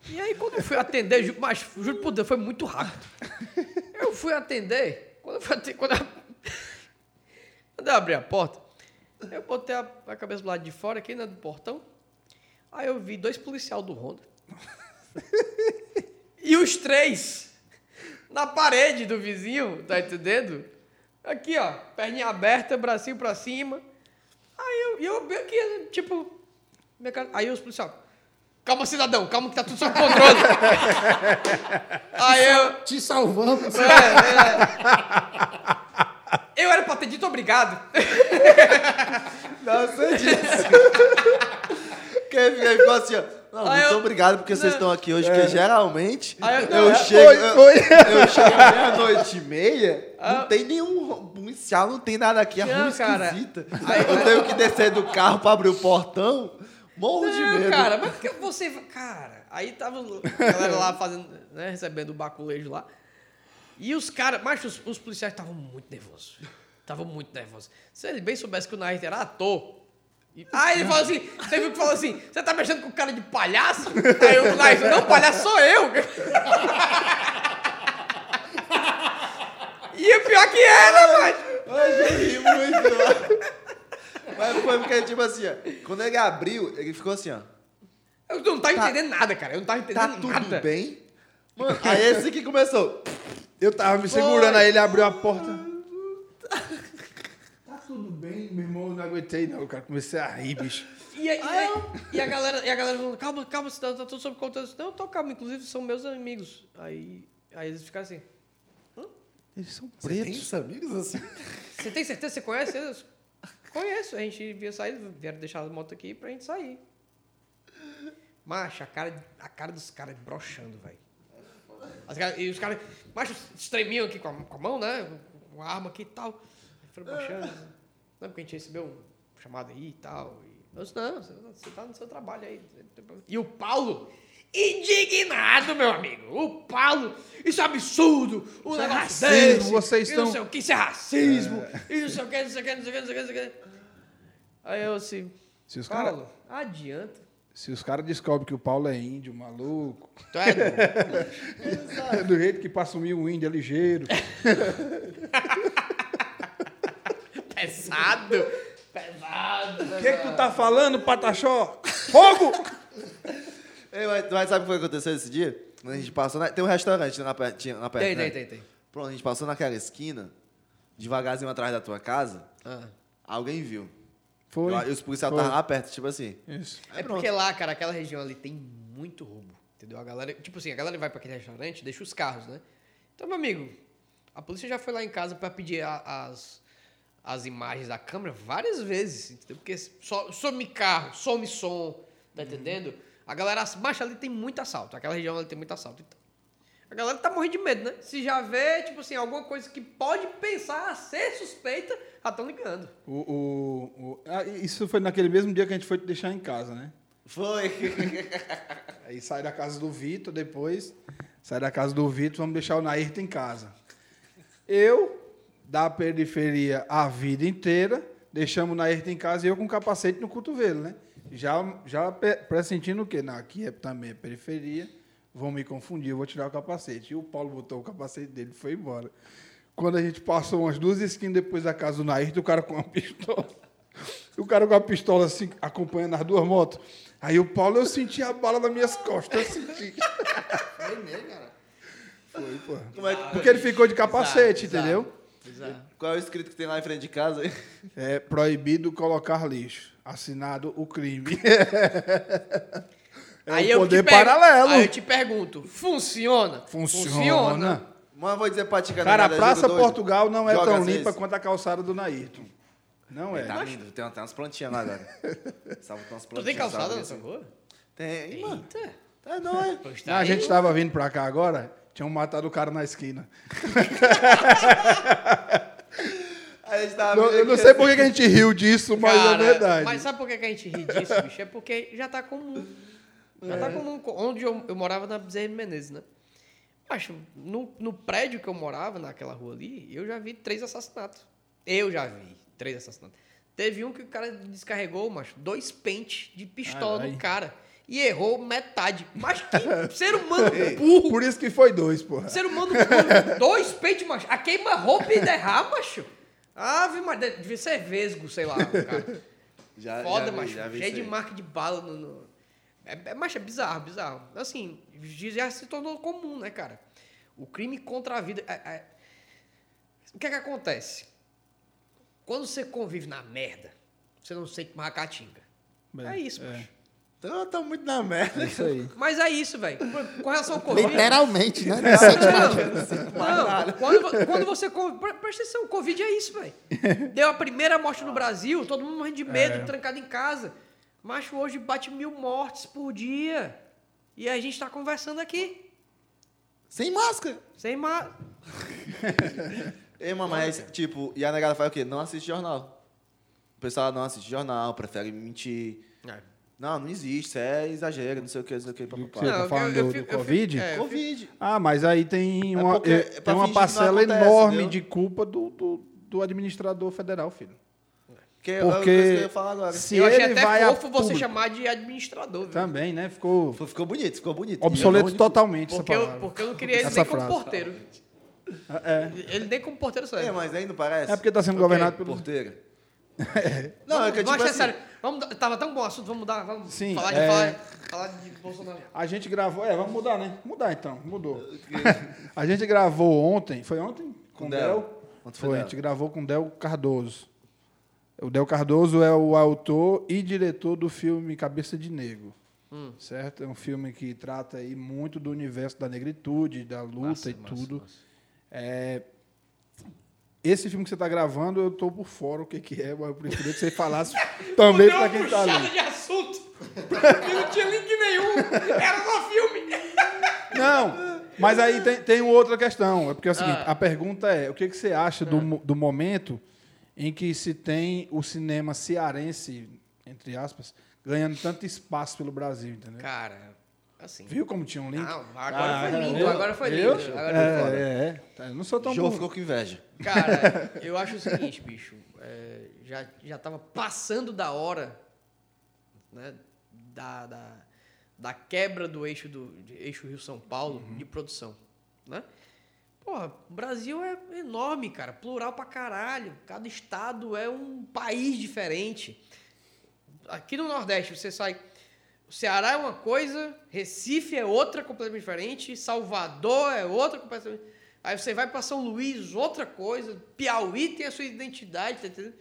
Speaker 3: E aí quando eu fui atender, mas juro por Deus, foi muito rápido. Eu fui atender, quando eu fui atender, quando eu, *laughs* quando eu abri a porta, eu botei a, a cabeça do lado de fora aqui, né, do portão. Aí eu vi dois policial do Honda. *laughs* e os três na parede do vizinho, tá entendendo? Aqui, ó, perninha aberta, bracinho pra cima. Aí eu, eu aqui, tipo, minha cara, aí os policial, calma cidadão, calma que tá tudo sob controle. *laughs* aí eu,
Speaker 4: Te salvamos.
Speaker 3: é, é. eu era pra ter dito obrigado. *laughs*
Speaker 2: Não sei disso. Ele ficou assim, ó. Não,
Speaker 3: Aí
Speaker 2: muito
Speaker 3: eu-
Speaker 2: obrigado porque vocês
Speaker 3: Não.
Speaker 2: estão aqui hoje, porque geralmente
Speaker 3: Aí eu-
Speaker 2: eu,
Speaker 3: não,
Speaker 2: chego.
Speaker 1: foi,
Speaker 2: eu-
Speaker 1: foi.
Speaker 2: Eu chego meia-noite e meia,
Speaker 3: Ah.
Speaker 2: não tem nenhum policial, não tem nada aqui, a
Speaker 3: Não,
Speaker 2: rua
Speaker 3: cara.
Speaker 2: esquisita. eu tenho que descer do carro pra abrir o portão, morro de
Speaker 3: Não,
Speaker 2: medo.
Speaker 3: cara, mas porque você. Cara, aí tava a galera lá fazendo, né, recebendo o baculejo lá. E os caras, mas os, os policiais estavam muito nervosos. Estavam muito nervosos. Se ele bem soubesse que o Nair era ator. e- Aí ele falou assim: você viu que falou assim, você tá mexendo com cara de palhaço? Aí o Nair não, palhaço sou eu. *laughs* E o pior que era, mas.
Speaker 2: Ai, eu ri muito. Mas foi porque, tipo assim, ó, quando ele abriu, ele ficou assim, ó.
Speaker 3: Eu não tava
Speaker 2: Tá-
Speaker 3: entendendo nada, cara. Eu não tava entendendo
Speaker 2: Tá tudo
Speaker 3: nada.
Speaker 2: bem? Mano, aí esse que começou.
Speaker 1: Eu tava me segurando, aí ele abriu a porta. Tá tudo bem, meu irmão, eu não aguentei não, cara. Comecei a rir, bicho.
Speaker 3: E, a- e a- e a galera, e a galera falando, calma, calma, cidadão, tá tudo sob controle. Não, eu tô calmo, inclusive são meus amigos. Aí, aí eles ficaram assim,
Speaker 1: Eles são
Speaker 2: Você tem
Speaker 1: pretos.
Speaker 2: amigos assim?
Speaker 3: você tem certeza que você conhece eles? Conheço, a gente via sair, vieram deixar a moto aqui pra gente sair. Macho, a cara, a cara dos caras broxando, velho. As E os caras, macho, estremiam aqui com a, com a mão, né? Com a arma aqui e tal. Aí Foram. Não, porque a gente recebeu um chamado aí e tal. E eu disse, não, você tá no seu trabalho aí. E o Paulo, indignado, meu amigo. O Paulo, isso é absurdo. O
Speaker 1: Isso é racismo,
Speaker 3: desse,
Speaker 1: vocês
Speaker 3: e não
Speaker 1: estão-
Speaker 3: sei o que, isso é racismo. E não sei o que, não sei o que, não sei o que, não sei o que, não sei o que. Aí eu assim,
Speaker 1: Se os caras
Speaker 3: Paulo, adianta.
Speaker 1: se os cara descobrem que o Paulo é índio, maluco,
Speaker 3: Tu é doido. *laughs*
Speaker 1: do jeito que pra assumir o índio é ligeiro. *laughs*
Speaker 3: pesado. *laughs* Pesado.
Speaker 1: O que, que tu tá falando, Pataxó? Fogo!
Speaker 2: Ei, mas, mas sabe o que foi que aconteceu esse dia? Quando a gente passou na, Tem um restaurante lá perto, tinha lá perto,
Speaker 3: Tem,
Speaker 2: né?
Speaker 3: tem, tem, tem.
Speaker 2: Pronto, a gente passou naquela esquina, devagarzinho atrás da tua casa,
Speaker 3: Ah.
Speaker 2: alguém viu.
Speaker 1: Foi.
Speaker 2: E os policiais estavam lá perto, tipo assim.
Speaker 1: Isso.
Speaker 3: É porque lá, cara, aquela região ali tem muito roubo. Entendeu? A galera, tipo assim, a galera vai pra aquele restaurante, deixa os carros, né? Então, meu amigo, a polícia já foi lá em casa pra pedir a- as, as imagens da câmera várias vezes, entendeu? Porque so- some carro, some som, tá entendendo? A galera, macho, ali tem muito assalto. Aquela região ali tem muito assalto. Então, a galera tá morrendo de medo, né? Se já vê, tipo assim, alguma coisa que pode pensar a ser suspeita, já estão ligando.
Speaker 1: O, o, o- ah, isso foi naquele mesmo dia que a gente foi te deixar em casa, né?
Speaker 2: Foi. *laughs*
Speaker 1: Aí sai da casa do Vitor, depois sai da casa do Vitor, vamos deixar o Nairto em casa. Eu, da periferia a vida inteira, deixamos o Nairto em casa e eu com capacete no cotovelo, né? Já, já pressentindo o quê? Não, aqui é, também é periferia, vão me confundir, eu vou tirar o capacete. E o Paulo botou o capacete dele e foi embora. Quando a gente passou umas duas esquinas depois da casa do Nairto, o cara com uma *laughs* pistola. O cara com a pistola assim, acompanhando as duas motos. Aí o Paulo, eu senti a bala nas minhas costas. Eu senti.
Speaker 4: Foi mesmo, cara.
Speaker 1: Foi, pô.
Speaker 2: É que-
Speaker 1: Porque ele ficou de capacete,
Speaker 3: Bizarro,
Speaker 1: entendeu?
Speaker 3: Bizarro.
Speaker 2: Qual é o escrito que tem lá em frente de casa?
Speaker 1: É proibido colocar lixo. Assinado o crime. *laughs* É
Speaker 3: aí
Speaker 1: um
Speaker 3: eu
Speaker 1: poder paralelo.
Speaker 3: Aí eu te pergunto, funciona?
Speaker 1: Funciona.
Speaker 2: Mas vou dizer pra ti,
Speaker 1: Cara, a
Speaker 2: nada,
Speaker 1: Praça. Portugal não é tão limpa
Speaker 2: vezes.
Speaker 1: quanto a calçada do Nairton. Não é.
Speaker 2: Tá lindo, tem, tem umas plantinhas lá agora. Tem *laughs* umas
Speaker 3: Tu
Speaker 2: plantinhas.
Speaker 3: tem calçada nessa
Speaker 2: assim.
Speaker 3: rua?
Speaker 2: Tem, mano.
Speaker 3: Eita.
Speaker 2: Tá nóis.
Speaker 3: Pois
Speaker 1: Não, a gente estava vindo pra cá agora, tinham matado o cara na esquina.
Speaker 2: Aí *laughs* a gente tava
Speaker 1: Não- eu não sei
Speaker 2: assim.
Speaker 1: por que a gente riu disso, mas
Speaker 3: Cara,
Speaker 1: é verdade.
Speaker 3: Mas sabe por que a gente ri disso, bicho? É porque já tá comum. Já
Speaker 1: É.
Speaker 3: tá comum. Onde eu, eu morava na Bezerra de Menezes, né? Acho, no, no prédio que eu morava, naquela rua ali, eu já vi três assassinatos. Eu já vi três assassinatos. Teve um que o cara descarregou, macho, dois pentes de pistola
Speaker 1: Caralho.
Speaker 3: no cara. E errou metade. Mas que *laughs* ser humano burro.
Speaker 1: Por isso que foi dois, porra.
Speaker 3: Ser humano burro. Dois pentes, macho. A queima-roupa e derrar, macho. Ave Maria. Devia ser vesgo, sei lá, cara.
Speaker 2: Já,
Speaker 3: Foda,
Speaker 2: já vi,
Speaker 3: macho.
Speaker 2: já vi
Speaker 3: Cheio de marca de bala no. no- É, é, macho, é bizarro, bizarro. Assim, já se tornou comum, né, cara? O crime contra a vida. é- é- O que é que acontece? Quando você convive na merda, você não sente mais a caatinga. É, isso,
Speaker 1: é.
Speaker 3: macho.
Speaker 2: Então eu tô muito na merda.
Speaker 1: É isso aí.
Speaker 3: Mas é isso, velho. Com relação ao Covid.
Speaker 4: Literalmente, né?
Speaker 3: Não, não, quando, quando você. Presta atenção, o Covid é isso, velho. Deu a primeira morte no Brasil, todo mundo morrendo de medo,
Speaker 1: É.
Speaker 3: trancado em casa. Macho, hoje bate mil mortes por dia. E a gente tá conversando aqui.
Speaker 2: Sem máscara.
Speaker 3: Sem mais.
Speaker 2: Ei, mano, mas, tipo, e a negada faz o quê? Não assiste jornal. O pessoal não assiste jornal, prefere mentir. Não, não existe, isso é exagero, não sei o que, não sei o que,
Speaker 1: Você
Speaker 2: papapá.
Speaker 3: Não,
Speaker 1: tá
Speaker 3: eu-
Speaker 1: falando
Speaker 3: eu
Speaker 1: do,
Speaker 3: fico-
Speaker 1: do
Speaker 3: eu
Speaker 1: Covid?
Speaker 3: fico- é, eu
Speaker 2: Covid.
Speaker 1: Ah, mas aí tem uma,
Speaker 2: porque
Speaker 1: eh,
Speaker 2: é pra
Speaker 1: tem uma parcela
Speaker 2: acontece,
Speaker 1: enorme
Speaker 2: entendeu?
Speaker 1: de culpa do, do, do administrador federal, filho.
Speaker 2: Que é
Speaker 1: Porque
Speaker 2: coisa que eu ia falar agora.
Speaker 1: se
Speaker 3: eu achei
Speaker 1: ele
Speaker 3: até
Speaker 1: vai a
Speaker 3: fofo você
Speaker 1: público-
Speaker 3: chamar de administrador, viu?
Speaker 1: Também, né? Ficou
Speaker 2: Ficou- bonito, ficou bonito.
Speaker 1: obsoleto
Speaker 2: é
Speaker 1: totalmente
Speaker 3: Porque
Speaker 1: essa
Speaker 3: eu,
Speaker 1: palavra.
Speaker 3: porque eu não queria ele
Speaker 1: Essa
Speaker 3: nem como
Speaker 1: frase.
Speaker 3: porteiro.
Speaker 1: É,
Speaker 3: Ele nem como porteiro
Speaker 2: bonito. É, mas aí não parece?
Speaker 1: é porque está sendo
Speaker 3: Ok,
Speaker 1: governado pelo...
Speaker 2: Porteira.
Speaker 3: Não, *laughs*
Speaker 2: Não, é que tipo
Speaker 3: mas é
Speaker 2: assim...
Speaker 3: sério. Vamos, dar- tava tão bom o assunto, vamos mudar. Vamos
Speaker 1: Sim,
Speaker 3: falar, de,
Speaker 1: é-
Speaker 3: falar, falar de Bolsonaro.
Speaker 1: A gente gravou... É, vamos mudar, né? Mudar então, mudou. *laughs* a gente gravou ontem, foi ontem? Com
Speaker 2: Com
Speaker 1: o
Speaker 2: Del.
Speaker 1: Del?
Speaker 2: Ontem foi
Speaker 1: Foi, a
Speaker 2: Del.
Speaker 1: gente gravou com o Del Cardoso. O Del Cardoso é o autor e diretor do filme Cabeça de Negro.
Speaker 3: Hum.
Speaker 1: Certo? É um filme que trata aí muito do universo da negritude, da luta
Speaker 3: Massa,
Speaker 1: e
Speaker 3: massa,
Speaker 1: tudo.
Speaker 3: massa.
Speaker 1: É, esse filme que você está gravando, eu estou por fora o que, que é, mas eu preferia que você falasse também para quem está ali.
Speaker 3: de assunto. que não tinha link nenhum. Era só filme.
Speaker 1: Não, mas aí tem, tem outra questão. É porque é o seguinte,
Speaker 3: Ah.
Speaker 1: a pergunta é, o que, que você acha do, mo- do momento em que se tem o cinema cearense, entre aspas, ganhando tanto espaço pelo Brasil, entendeu?
Speaker 3: Cara, assim.
Speaker 1: Viu como tinha um link?
Speaker 3: Não, agora
Speaker 1: Ah,
Speaker 3: foi lindo,
Speaker 1: viu?
Speaker 3: agora foi lindo. Agora foi foda.
Speaker 1: É, é, é. Tá, Eu não sou tão
Speaker 2: João
Speaker 1: bom.
Speaker 2: ficou com inveja.
Speaker 3: Cara, *laughs* eu acho o seguinte, bicho. é, já, já tava passando da hora né, da, da, da quebra do eixo, do de eixo Rio-São Paulo de produção. Né? Porra, o Brasil é enorme, cara. Plural pra caralho. Cada estado é um país diferente. Aqui no Nordeste, você sai. O Ceará é uma coisa, Recife é outra completamente diferente, Salvador é outra completamente Aí você vai para São Luís, outra coisa, Piauí tem a sua identidade, tá entendendo?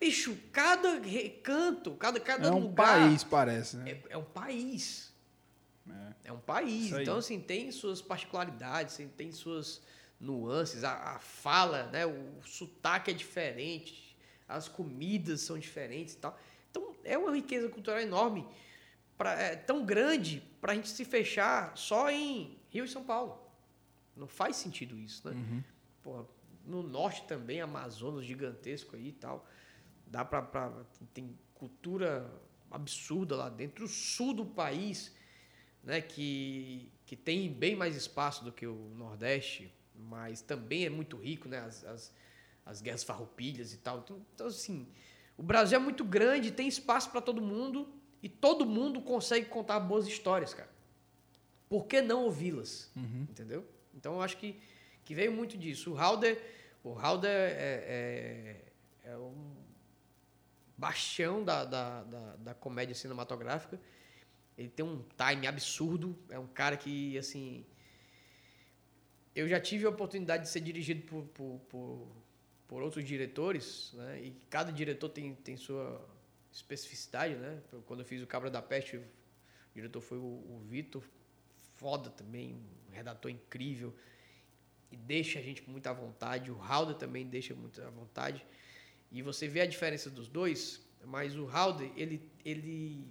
Speaker 3: Bicho, cada recanto, cada, cada
Speaker 1: É um
Speaker 3: lugar.
Speaker 1: país, parece, né?
Speaker 3: É, é um país. É, um país.
Speaker 1: Isso aí.
Speaker 3: Então, assim, tem suas particularidades, tem, tem suas nuances, a, a fala, né? O, sotaque é diferente, as comidas são diferentes e tal. Então, é uma riqueza cultural enorme, pra, é, tão grande para a gente se fechar só em Rio e São Paulo. Não faz sentido isso, né?
Speaker 1: Uhum.
Speaker 3: Porra, no norte também, Amazonas gigantesco aí e tal. Dá pra, pra- Tem cultura absurda lá dentro. O sul do país, né, que, que tem bem mais espaço do que o Nordeste, mas também é muito rico, né? As, as, as guerras farroupilhas e tal. Então, então, assim, o Brasil é muito grande, tem espaço para todo mundo e todo mundo consegue contar boas histórias, cara. Por que não ouvi-las? Entendeu? Então, eu acho que, que veio muito disso. O Halder, o Halder é, é, é um bastião da, da, da, da comédia cinematográfica. Ele tem um time absurdo. É um cara que, assim. Eu já tive a oportunidade de ser dirigido por, por, por, por outros diretores, né? E cada diretor tem, tem sua especificidade, né? Quando eu fiz o Cabra da Peste, o diretor foi o, o Vitor, foda também, um redator incrível e deixa a gente com muita vontade. O Halder também deixa muita vontade. E você vê a diferença dos dois, mas o Halder, ele, ele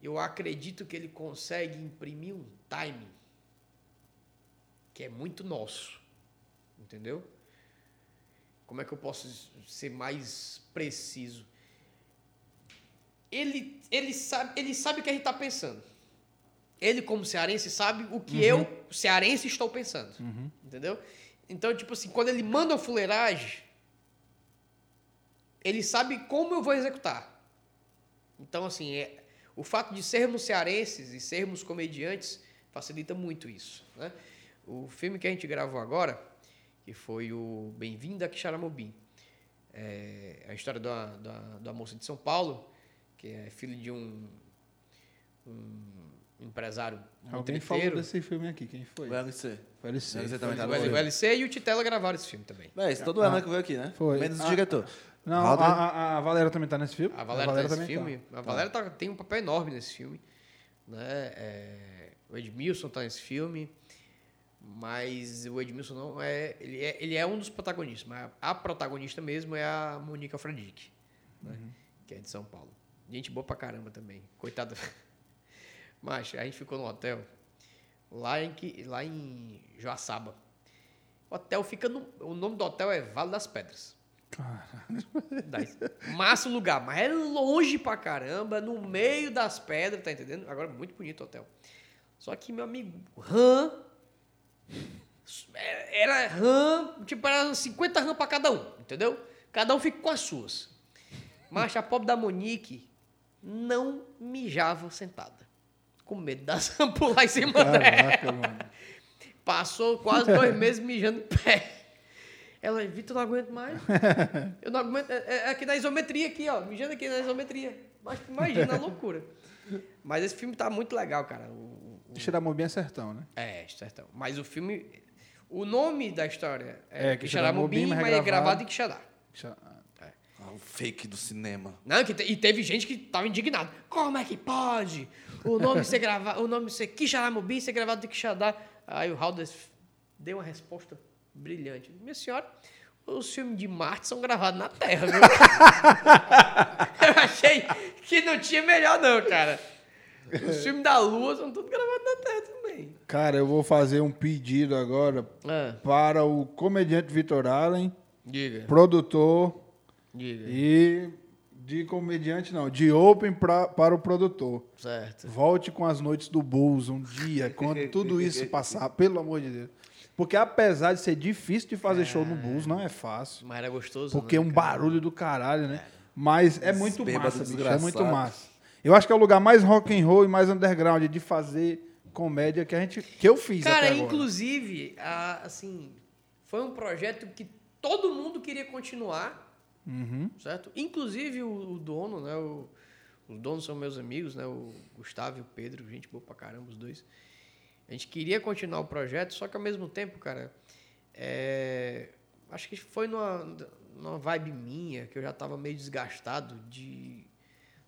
Speaker 3: eu acredito que ele consegue imprimir um timing que é muito nosso. Entendeu? Como é que eu posso ser mais preciso? Ele, ele, sabe, ele sabe o que a gente está pensando. Ele, como cearense, sabe o que eu, cearense, estou pensando. Entendeu? Então, tipo assim, quando ele manda uma fuleiragem, ele sabe como eu vou executar. Então, assim, é, o fato de sermos cearenses e sermos comediantes facilita muito isso. Né? O filme que a gente gravou agora, que foi o Bem-vindo a Quixaramobim, é a história da, da, da moça de São Paulo, que é filho de um, um empresário
Speaker 1: Alguém falou desse filme aqui, quem foi?
Speaker 2: O LC.
Speaker 1: Foi LC.
Speaker 2: LC também tá
Speaker 3: O o LC e o Titela gravaram esse filme também.
Speaker 2: É, esse todo ano que veio aqui, né?
Speaker 1: Foi.
Speaker 2: Menos o
Speaker 1: Ah,
Speaker 2: diretor.
Speaker 1: Não, a,
Speaker 2: Halder-
Speaker 1: a, a Valéria também tá nesse filme?
Speaker 3: A Valéria, tá nesse
Speaker 1: também
Speaker 3: filme. A Valéria tá- tem um papel enorme nesse filme. Né? É, o Edmilson tá nesse filme. Mas o Edmilson não é ele, é. ele é um dos protagonistas. Mas a protagonista mesmo é a Monica Fradique, né? que é de São Paulo. Gente boa pra caramba também. Coitado. *laughs* Mas a gente ficou no hotel lá em, lá em Joaçaba. O hotel fica no. O nome do hotel é Vale das Pedras. Daí, massa o lugar, mas é longe pra caramba, no meio das pedras, tá entendendo? Agora, muito bonito o hotel. Só que, meu amigo, RAM. Era RAM, tipo, era 50 RAM pra cada um, entendeu? Cada um fica com as suas. Mas a pobre da Monique não mijava sentada. Com medo das *laughs* pular em cima dela.
Speaker 1: Caraca, mano.
Speaker 3: Passou quase dois meses mijando em pé. Ela, Vitor, eu não aguento mais. *laughs* Eu não aguento. É, é aqui na isometria, aqui, ó. Mijando aqui na isometria. Mas imagina a loucura. Mas esse filme tá muito legal, cara. O, o-
Speaker 1: Xeramobim é sertão, né?
Speaker 3: é, certão. Mas o filme. O nome da história é,
Speaker 1: É,
Speaker 3: Quixaramobim,
Speaker 1: Quixaramobim, mas é
Speaker 3: é gravado em Quixadá.
Speaker 1: Xa-
Speaker 2: O fake do cinema.
Speaker 3: Não, que te- e teve gente que tava indignado. Como é que pode? O nome ser gravado, o nome ser Quixaramobim ser gravado em Quixadá. Aí o Haldes deu uma resposta brilhante. Minha senhora, os filmes de Marte são gravados na Terra, viu? *laughs* Eu achei que não tinha melhor não, cara. Os filmes da Lua são todos gravados na Terra também.
Speaker 1: Cara, eu vou fazer um pedido agora
Speaker 3: Ah,
Speaker 1: para o comediante Vitor Allen,
Speaker 3: diga,
Speaker 1: produtor
Speaker 3: diga.
Speaker 1: e de comediante não, de open pra, para o produtor.
Speaker 3: Certo.
Speaker 1: Volte com as noites do Bulls um dia, quando tudo isso passar, pelo amor de Deus. Porque apesar de ser difícil de fazer show no Bulls, não é fácil.
Speaker 3: Mas era gostoso,
Speaker 1: Porque é
Speaker 3: né,
Speaker 1: um
Speaker 3: cara?
Speaker 1: barulho do caralho, né? Mas é muito massa, bicho, é muito massa. Eu acho que é o lugar mais rock and roll e mais underground de fazer comédia que a gente que eu fiz
Speaker 3: Cara,
Speaker 1: até agora.
Speaker 3: inclusive, a- assim, foi um projeto que todo mundo queria continuar,
Speaker 1: Uhum.
Speaker 3: certo? Inclusive o, o dono, né? O, os donos são meus amigos, né? O Gustavo e o Pedro, gente boa pra caramba, os dois. A gente queria continuar o projeto, só que ao mesmo tempo, cara, é, acho que foi numa, numa vibe minha, que eu já tava meio desgastado de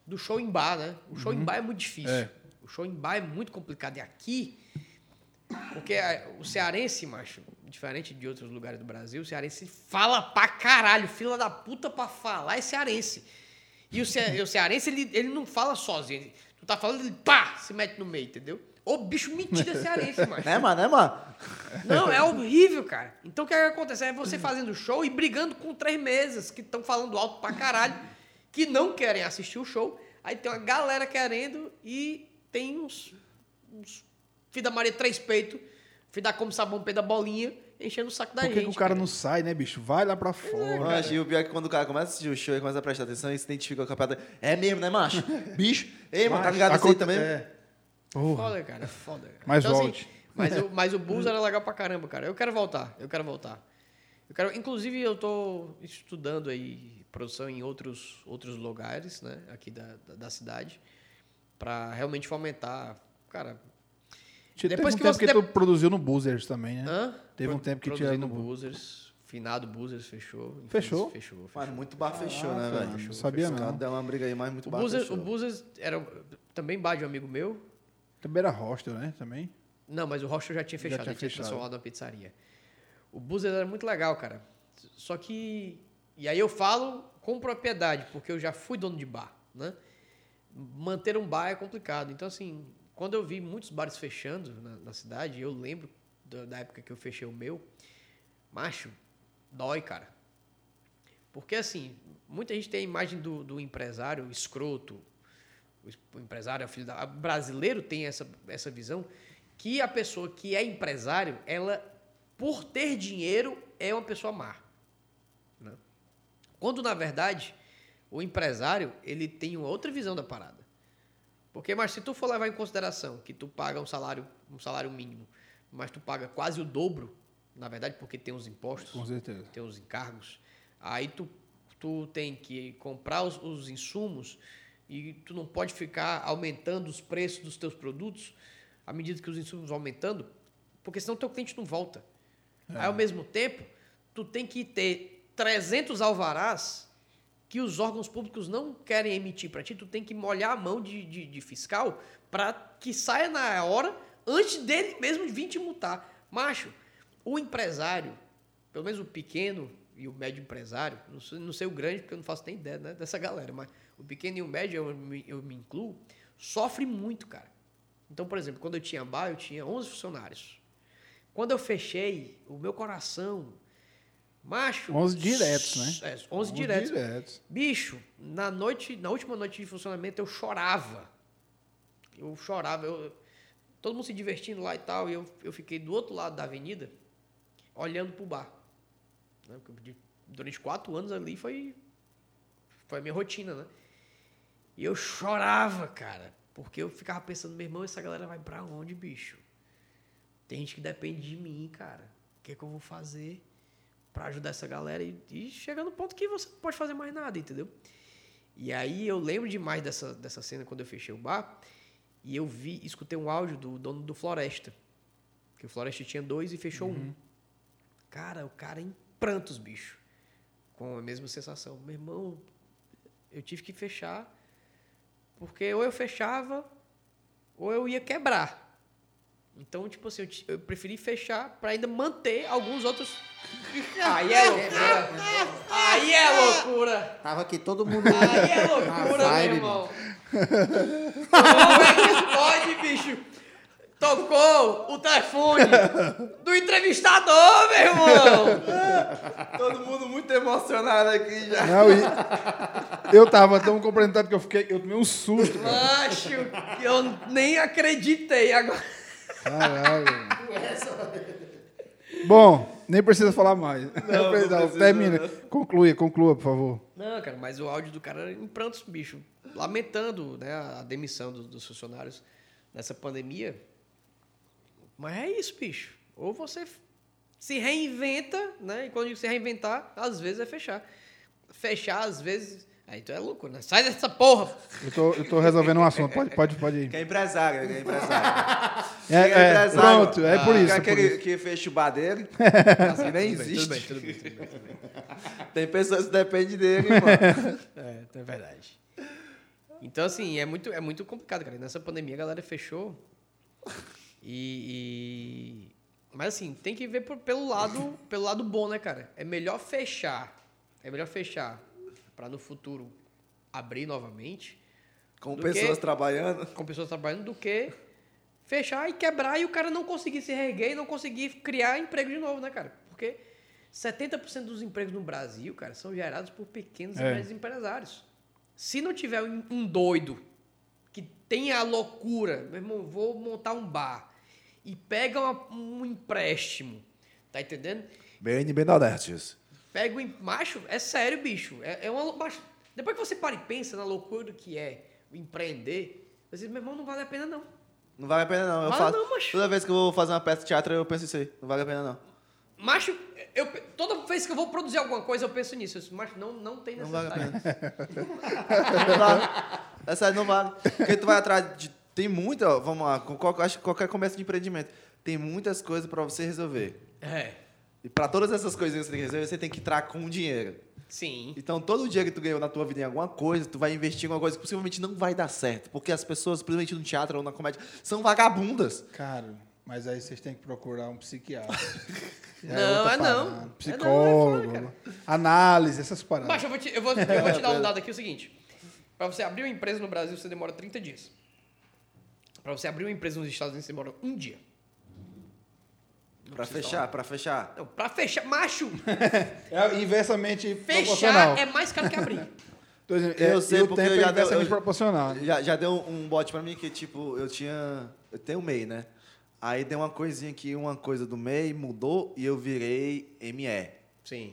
Speaker 3: do show em bar, né? O show em bar é muito difícil.
Speaker 1: É.
Speaker 3: O show em bar é muito complicado. E aqui, porque o cearense, macho, diferente de outros lugares do Brasil, o cearense fala pra caralho, fila da puta pra falar é cearense. E o, ce- o cearense, ele, ele não fala sozinho. Ele- Tu tá falando, ele pá, se mete no meio, entendeu? Ô, bicho mentira cearense, macho.
Speaker 2: Né, mano? *laughs* Né, mano?
Speaker 3: Não, é horrível, cara. Então o que, é que acontece? É você fazendo show e brigando com três mesas que estão falando alto pra caralho, que não querem assistir o show. Aí tem uma galera querendo e tem uns. uns filho da Maria Três Peitos, filho da Como Sabão Pé da Bolinha, enchendo o saco da
Speaker 1: Por que,
Speaker 3: gente.
Speaker 1: que o cara não sai, né, bicho? Vai lá pra fora.
Speaker 2: Macho, e o pior é que quando o cara começa a assistir o show e começa a prestar atenção, ele se identifica com a parada. É mesmo, né, macho? *laughs* Bicho. Ei, mano, tá ligado aí
Speaker 1: Aconte-
Speaker 2: também?
Speaker 1: É. Porra.
Speaker 3: Foda, cara, é foda. Cara.
Speaker 1: Mas
Speaker 3: assim,
Speaker 1: volte.
Speaker 3: mas, o, mas o *laughs* Bulls era legal pra caramba, cara. Eu quero voltar, eu quero voltar. Eu quero, inclusive, eu tô estudando aí produção em outros, outros lugares, né, aqui da, da, da cidade, pra realmente fomentar. Cara,
Speaker 1: Teve
Speaker 3: Depois
Speaker 1: um
Speaker 3: que
Speaker 1: tempo
Speaker 3: você-
Speaker 1: que tu produziu no Buzzers também, né?
Speaker 3: hã?
Speaker 1: Teve um tempo que tinha
Speaker 3: no Buzzers, finado Buzzers, fechou.
Speaker 1: Fechou?
Speaker 3: Fechou, fechou.
Speaker 2: Mano, muito bar fechou, né,
Speaker 1: Caraca,
Speaker 2: velho?
Speaker 1: não sabia
Speaker 2: caras
Speaker 1: não.
Speaker 2: deram uma briga aí, mas muito
Speaker 3: O
Speaker 2: bar
Speaker 3: Buzzers,
Speaker 2: fechou.
Speaker 3: o Buzzers era também bar de um amigo meu,
Speaker 1: Também era hostel, né? Também.
Speaker 3: Não, mas o Rocha já tinha fechado,
Speaker 1: tinha
Speaker 3: ele tinha
Speaker 1: fechado.
Speaker 3: transformado na pizzaria. O Buzzers era muito legal, cara. Só que. E aí eu falo com propriedade, porque eu já fui dono de bar, né? Manter um bar é complicado. Então, assim, quando eu vi muitos bares fechando na, na cidade, eu lembro da, da época que eu fechei o meu, macho, dói, cara. Porque, assim, muita gente tem a imagem do, do empresário escroto, o es- o empresário é filho da. O brasileiro tem essa, essa visão que a pessoa que é empresário, ela, por ter dinheiro, é uma pessoa má. né? Quando, na verdade, o empresário ele tem uma outra visão da parada. Porque, mas se tu for levar em consideração que tu paga um salário, um salário mínimo, mas tu paga quase o dobro, na verdade, porque tem os impostos,
Speaker 1: Com certeza.
Speaker 3: tem os encargos. Aí tu, tu tem que comprar os, os insumos e tu não pode ficar aumentando os preços dos teus produtos à medida que os insumos vão aumentando, porque senão teu cliente não volta. Aí, ao mesmo tempo, tu tem que ter 300 alvarás que os órgãos públicos não querem emitir para ti, tu tem que molhar a mão de, de, de fiscal para que saia na hora antes dele mesmo vir te multar. Macho, o empresário, pelo menos o pequeno e o médio empresário, não sei, não sei o grande, porque eu não faço nem ideia né, dessa galera, mas o pequeno e o médio, eu me, eu me incluo, sofre muito, cara. Então, por exemplo, quando eu tinha bar, eu tinha 11 funcionários. Quando eu fechei, o meu coração, macho...
Speaker 1: 11 diretos, né?
Speaker 3: É, 11 diretos.
Speaker 1: diretos.
Speaker 3: Bicho, na noite, na última noite de funcionamento eu chorava. Eu chorava, eu- todo mundo se divertindo lá e tal, e eu, eu fiquei do outro lado da avenida, olhando pro bar. Né? Durante quatro anos ali foi, foi a minha rotina, né? E eu chorava, cara, porque eu ficava pensando, meu irmão, essa galera vai pra onde, bicho? Tem gente que depende de mim, cara. O que é que eu vou fazer pra ajudar essa galera? E, e chega no ponto que você não pode fazer mais nada, entendeu? E aí eu lembro demais dessa, dessa cena quando eu fechei o bar. E eu vi, escutei um áudio do dono do Floresta. Que o Floresta tinha dois e fechou um. Cara, o cara em prantos, bicho. Com a mesma sensação. Meu irmão, eu tive que fechar. Porque ou eu fechava, ou eu ia quebrar. Então, tipo assim, eu, eu preferi fechar para ainda manter alguns outros. *laughs* Aí é loucura. Aí é loucura.
Speaker 4: Tava aqui todo mundo.
Speaker 3: Aí é loucura,
Speaker 4: vibe,
Speaker 3: meu irmão. Como é que pode, bicho? Tocou o telefone do entrevistador, meu irmão.
Speaker 2: Todo mundo muito emocionado aqui já.
Speaker 1: Não, e eu tava tão compreendendo que eu fiquei. Eu tomei um susto.
Speaker 3: Macho, eu nem acreditei agora.
Speaker 1: Caralho. *laughs* Bom, nem precisa falar mais.
Speaker 2: não *laughs* precisa,
Speaker 1: termina.
Speaker 2: não.
Speaker 1: Conclua, conclua, por favor.
Speaker 3: Não, cara, mas o áudio do cara era em prantos, bicho. Lamentando né, a demissão do- dos funcionários nessa pandemia. Mas é isso, bicho. Ou você se reinventa, né? E quando se reinventar, às vezes é fechar. Fechar, às vezes. Aí tu é louco, né? Sai dessa porra!
Speaker 1: Eu tô, eu tô resolvendo um assunto. Pode, pode, pode ir. *laughs*
Speaker 2: Que *laughs* é empresário, que é empresário.
Speaker 1: É, é,
Speaker 2: empresário.
Speaker 1: pronto, é por
Speaker 2: Que
Speaker 1: isso.
Speaker 2: é
Speaker 1: é por
Speaker 2: aquele
Speaker 1: isso.
Speaker 2: que fecha o bar dele. *laughs* que nem
Speaker 3: Tudo bem,
Speaker 2: existe.
Speaker 3: Tudo bem, tudo bem, tudo bem, tudo bem.
Speaker 2: Tem pessoas que dependem dele, mano.
Speaker 3: É, é verdade. Então, assim, é muito, é muito complicado, cara. Nessa pandemia a galera fechou. E. e- Mas assim, tem que ver por- pelo lado, pelo lado bom, né, cara? É melhor fechar. É melhor fechar para no futuro abrir novamente
Speaker 2: Com pessoas
Speaker 3: que-
Speaker 2: trabalhando.
Speaker 3: com pessoas trabalhando do que fechar e quebrar e o cara não conseguir se reerguer e não conseguir criar emprego de novo, né, cara? Porque 70% dos empregos no Brasil, cara, são gerados por pequenos e
Speaker 1: É.
Speaker 3: médios empresários. Se não tiver um um doido que tenha a loucura, meu irmão, vou montar um bar e pega uma- um empréstimo, tá entendendo?
Speaker 2: BNB Nordestes.
Speaker 3: Pega o em- macho, é sério, bicho. É, é uma macho, depois que você para e pensa na loucura que é empreender, você diz, meu irmão, não vale a pena não.
Speaker 2: Não vale a pena, não. Eu
Speaker 3: Vale
Speaker 2: faço.
Speaker 3: não, macho.
Speaker 2: Toda vez que eu vou fazer uma peça de teatro, eu penso isso aí. Não vale a pena, não.
Speaker 3: Macho, eu, toda vez que eu vou produzir alguma coisa, eu penso nisso. Eu disse, macho, não, não tem
Speaker 2: Não vale a
Speaker 3: necessidade.
Speaker 2: pena. não vale. É sério, não vale. Porque tu vai atrás de. Tem muita. ó, Vamos lá. com acho que qualquer começo de empreendimento. Tem muitas coisas pra você resolver.
Speaker 3: É,
Speaker 2: E pra todas essas coisinhas que você tem que resolver, você tem que entrar com dinheiro.
Speaker 3: sim.
Speaker 2: Então, todo dia que tu ganhou na tua vida em alguma coisa, tu vai investir em alguma coisa que possivelmente não vai dar certo. Porque as pessoas, principalmente no teatro ou na comédia, são vagabundas.
Speaker 1: Cara, mas aí vocês têm que procurar um psiquiatra. *laughs*
Speaker 3: Não,
Speaker 1: outra
Speaker 3: é não. É não, é
Speaker 1: Psicólogo.
Speaker 3: foda, cara.
Speaker 1: análise, essas paradas.
Speaker 3: Macho, eu vou te, eu vou, eu vou te dar um *laughs* dado aqui, o seguinte. Pra você abrir uma empresa no Brasil, você demora 30 dias. Pra você abrir uma empresa nos Estados Unidos, você demora um dia.
Speaker 2: Pra fechar, pra fechar.
Speaker 3: Não, pra fechar, macho, *laughs*
Speaker 1: É inversamente
Speaker 3: fechar
Speaker 1: proporcional.
Speaker 3: é mais caro que abrir. *laughs*
Speaker 1: Tô dizendo,
Speaker 2: Eu
Speaker 1: é,
Speaker 2: sei,
Speaker 1: o
Speaker 2: porque
Speaker 1: tempo
Speaker 2: eu
Speaker 1: é
Speaker 2: já deu- eu-
Speaker 1: proporcional.
Speaker 2: Já, já deu um bote pra mim que, tipo, eu tinha. Eu tenho MEI, né? Aí deu uma coisinha que uma coisa do MEI mudou e eu virei ME.
Speaker 3: Sim.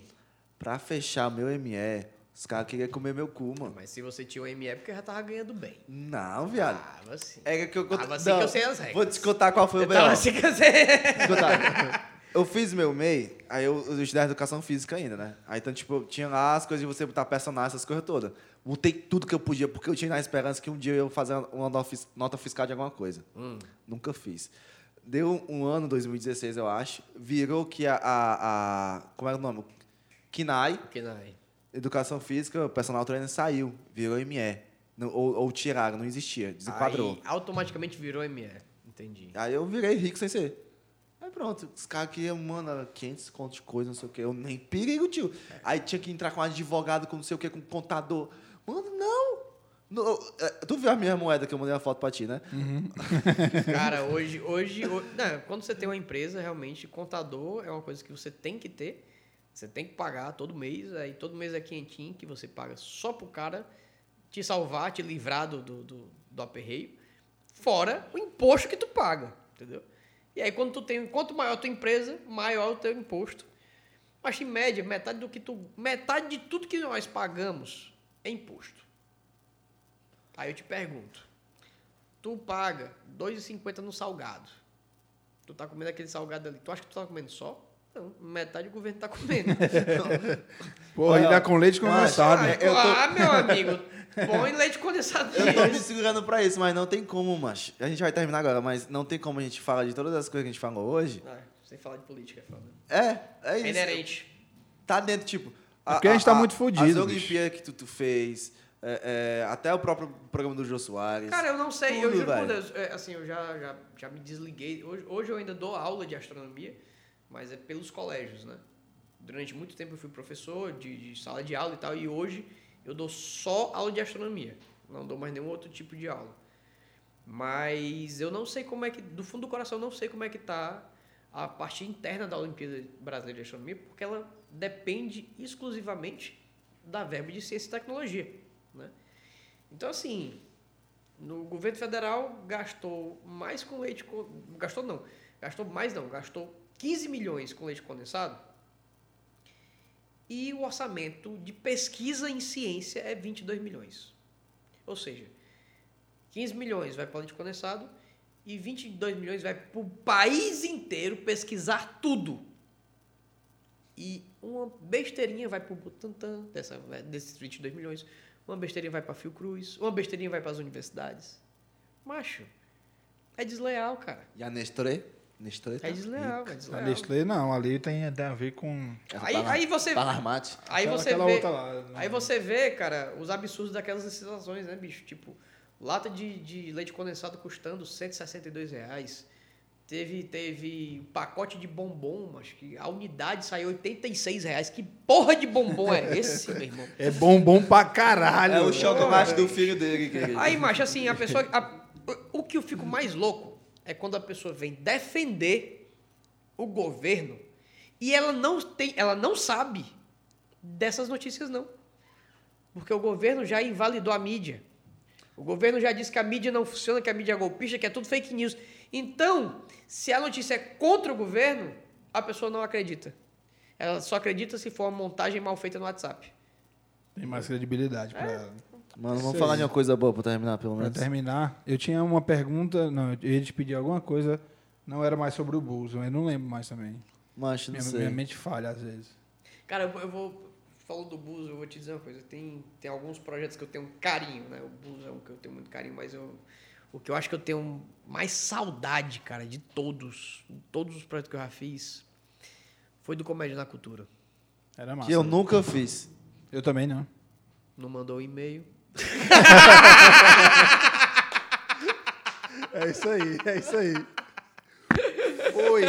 Speaker 2: Pra fechar meu ME, os caras queriam comer meu cu, mano.
Speaker 3: Mas se você tinha um ME, é porque já tava ganhando bem.
Speaker 2: Não, viado.
Speaker 3: Tava sim.
Speaker 2: É que eu
Speaker 3: Tava assim que eu sei as regras.
Speaker 2: Vou te contar qual foi o
Speaker 3: Eu tava assim que eu sei.
Speaker 2: Escuta, eu fiz meu MEI, aí eu, eu estudei educação física ainda, né? Aí então, tipo, tinha lá as coisas de você botar personagem, essas coisas todas. Botei tudo que eu podia, porque eu tinha na esperança que um dia eu ia fazer uma nota fis- nota fiscal de alguma coisa. Nunca fiz. Deu um ano, 2016, eu acho. Virou que a. a, a como era o nome? KINAI,
Speaker 3: é.
Speaker 2: Educação Física, o personal trainer saiu, virou ME. Não- ou, ou tiraram, não existia, desenquadrou.
Speaker 3: Aí, automaticamente virou ME. Entendi.
Speaker 2: Aí eu virei rico sem ser. Aí pronto. Os caras queriam, mano, era 500 conto de coisa, não sei o quê. Eu nem perigo, tio. Aí tinha que entrar com um advogado, com não sei o quê, com um contador. Mano, não. Não, é, Tu viu a minha moeda que eu mandei uma foto pra ti, né? *laughs*
Speaker 3: Cara, hoje, hoje, ho- não, quando você tem uma empresa, realmente, contador é uma coisa que você tem que ter. Você tem que pagar todo mês, aí todo mês é quentinho que você paga só pro cara te salvar, te livrar do, do, do, do aperreio, fora o imposto que tu paga, entendeu? E aí quando tu tem, quanto maior a tua empresa, maior o teu imposto. Mas em média, metade do que tu, metade de tudo que nós pagamos é imposto. Aí eu te pergunto, tu paga R$ 2,50 no salgado. Tu tá comendo aquele salgado ali. Tu acha que tu tá comendo só? Não, metade do governo tá comendo. *laughs*
Speaker 1: Porra, ainda com leite condensado.
Speaker 3: Ah,
Speaker 2: eu tô-
Speaker 3: ah, meu amigo, põe leite condensado
Speaker 2: Eu tô me segurando pra isso, mas não tem como, macho. A gente vai terminar agora, mas não tem como a gente falar de todas as coisas que a gente falou hoje.
Speaker 3: Ah, sem falar de política, é foda.
Speaker 2: É, é
Speaker 3: É
Speaker 2: isso.
Speaker 3: inerente.
Speaker 2: Tá dentro, tipo.
Speaker 1: porque a gente tá muito fudido,
Speaker 2: As. Olimpíadas que tu, tu fez, é, é, até o próprio programa do Jô Soares.
Speaker 3: Cara, eu não sei, eu
Speaker 2: Tudo,
Speaker 3: juro por. Deus, é, assim, eu já, já, já me desliguei. Hoje, hoje eu ainda dou aula de astronomia, mas é pelos colégios, né? Durante muito tempo eu fui professor de, de sala de aula e tal, e hoje eu dou só aula de astronomia. Não dou mais nenhum outro tipo de aula. Mas eu não sei como é que, do fundo do coração, eu não sei como é que tá a parte interna da Olimpíada Brasileira de Astronomia, porque ela depende exclusivamente da verba de ciência e tecnologia, né? Então, assim, no governo federal gastou mais com leite. Gastou não. Gastou mais não. Gastou 15 milhões com leite condensado. E o orçamento de pesquisa em ciência é 22 milhões. Ou seja, 15 milhões vai para leite condensado e 22 milhões vai para o país inteiro pesquisar tudo. E uma besteirinha vai para o Butantan, dessa, desses 22 milhões. Uma besteirinha vai para Fiocruz, uma besteirinha vai para as universidades. Macho, é desleal, cara.
Speaker 2: E a Nestoré? Nestoré tá
Speaker 3: É desleal, é
Speaker 1: A
Speaker 3: desleal.
Speaker 1: Nestlé não, ali tem, tem a ver com.
Speaker 3: Aí, aí você,
Speaker 2: Parlamate.
Speaker 3: aí
Speaker 1: aquela-
Speaker 3: você
Speaker 1: aquela
Speaker 3: vê,
Speaker 1: outra lá, né?
Speaker 3: aí você vê, cara, os absurdos daquelas licitações, né, bicho? Tipo, lata de, de leite condensado custando 162 reais. Teve, teve um pacote de bombom, mas que a unidade saiu 86 reais. Que porra de bombom é *laughs* esse, meu irmão?
Speaker 1: É bom, bom pra caralho.
Speaker 2: É o chocolate do filho dele. Que...
Speaker 3: Aí, macho, assim, a pessoa. a- o que eu fico mais louco é quando a pessoa vem defender o governo e ela não tem, ela não sabe dessas notícias, não. Porque o governo já invalidou a mídia. O governo já disse que a mídia não funciona, que a mídia é golpista, que é tudo fake news. Então, se a notícia é contra o governo, a pessoa não acredita. Ela só acredita se for uma montagem mal feita no WhatsApp.
Speaker 1: Tem mais credibilidade
Speaker 3: É.
Speaker 1: pra ela.
Speaker 2: Mano, vamos falar de uma coisa boa pra terminar, pelo
Speaker 1: Pra
Speaker 2: menos.
Speaker 1: terminar, eu tinha uma pergunta. Não, eu ia te pedir alguma coisa. Não era mais sobre o Bulls, mas não lembro mais também.
Speaker 2: Mancho, não
Speaker 1: Minha,
Speaker 2: sei.
Speaker 1: minha mente falha às vezes.
Speaker 3: Cara, eu vou- eu. Falando do Blues, eu vou te dizer uma coisa. Tem, tem alguns projetos que eu tenho carinho, né? O Blues é um que eu tenho muito carinho, mas eu, o que eu acho que eu tenho mais saudade, cara, de todos, de todos os projetos que eu já fiz, foi do Comédia na Cultura.
Speaker 1: Era massa.
Speaker 2: Que eu nunca fiz.
Speaker 1: Eu também não.
Speaker 3: Não mandou e-mail. *laughs*
Speaker 1: É isso aí, é isso aí. Oi.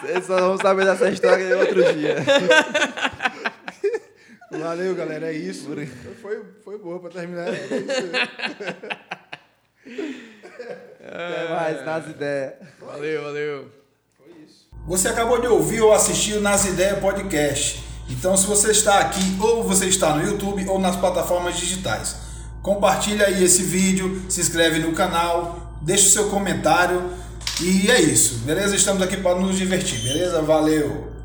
Speaker 2: Vocês só vão saber dessa história em outro dia.
Speaker 1: Valeu, galera. É isso. Foi, foi boa pra terminar. É isso.
Speaker 2: Até mais, nas ideias.
Speaker 3: Valeu, valeu.
Speaker 1: Você acabou de ouvir ou assistir o Nas Ideias Podcast. Então, se você está aqui ou você está no YouTube ou nas plataformas digitais, compartilha aí esse vídeo, se inscreve no canal, deixa o seu comentário e é isso, beleza? Estamos aqui para nos divertir, beleza? Valeu!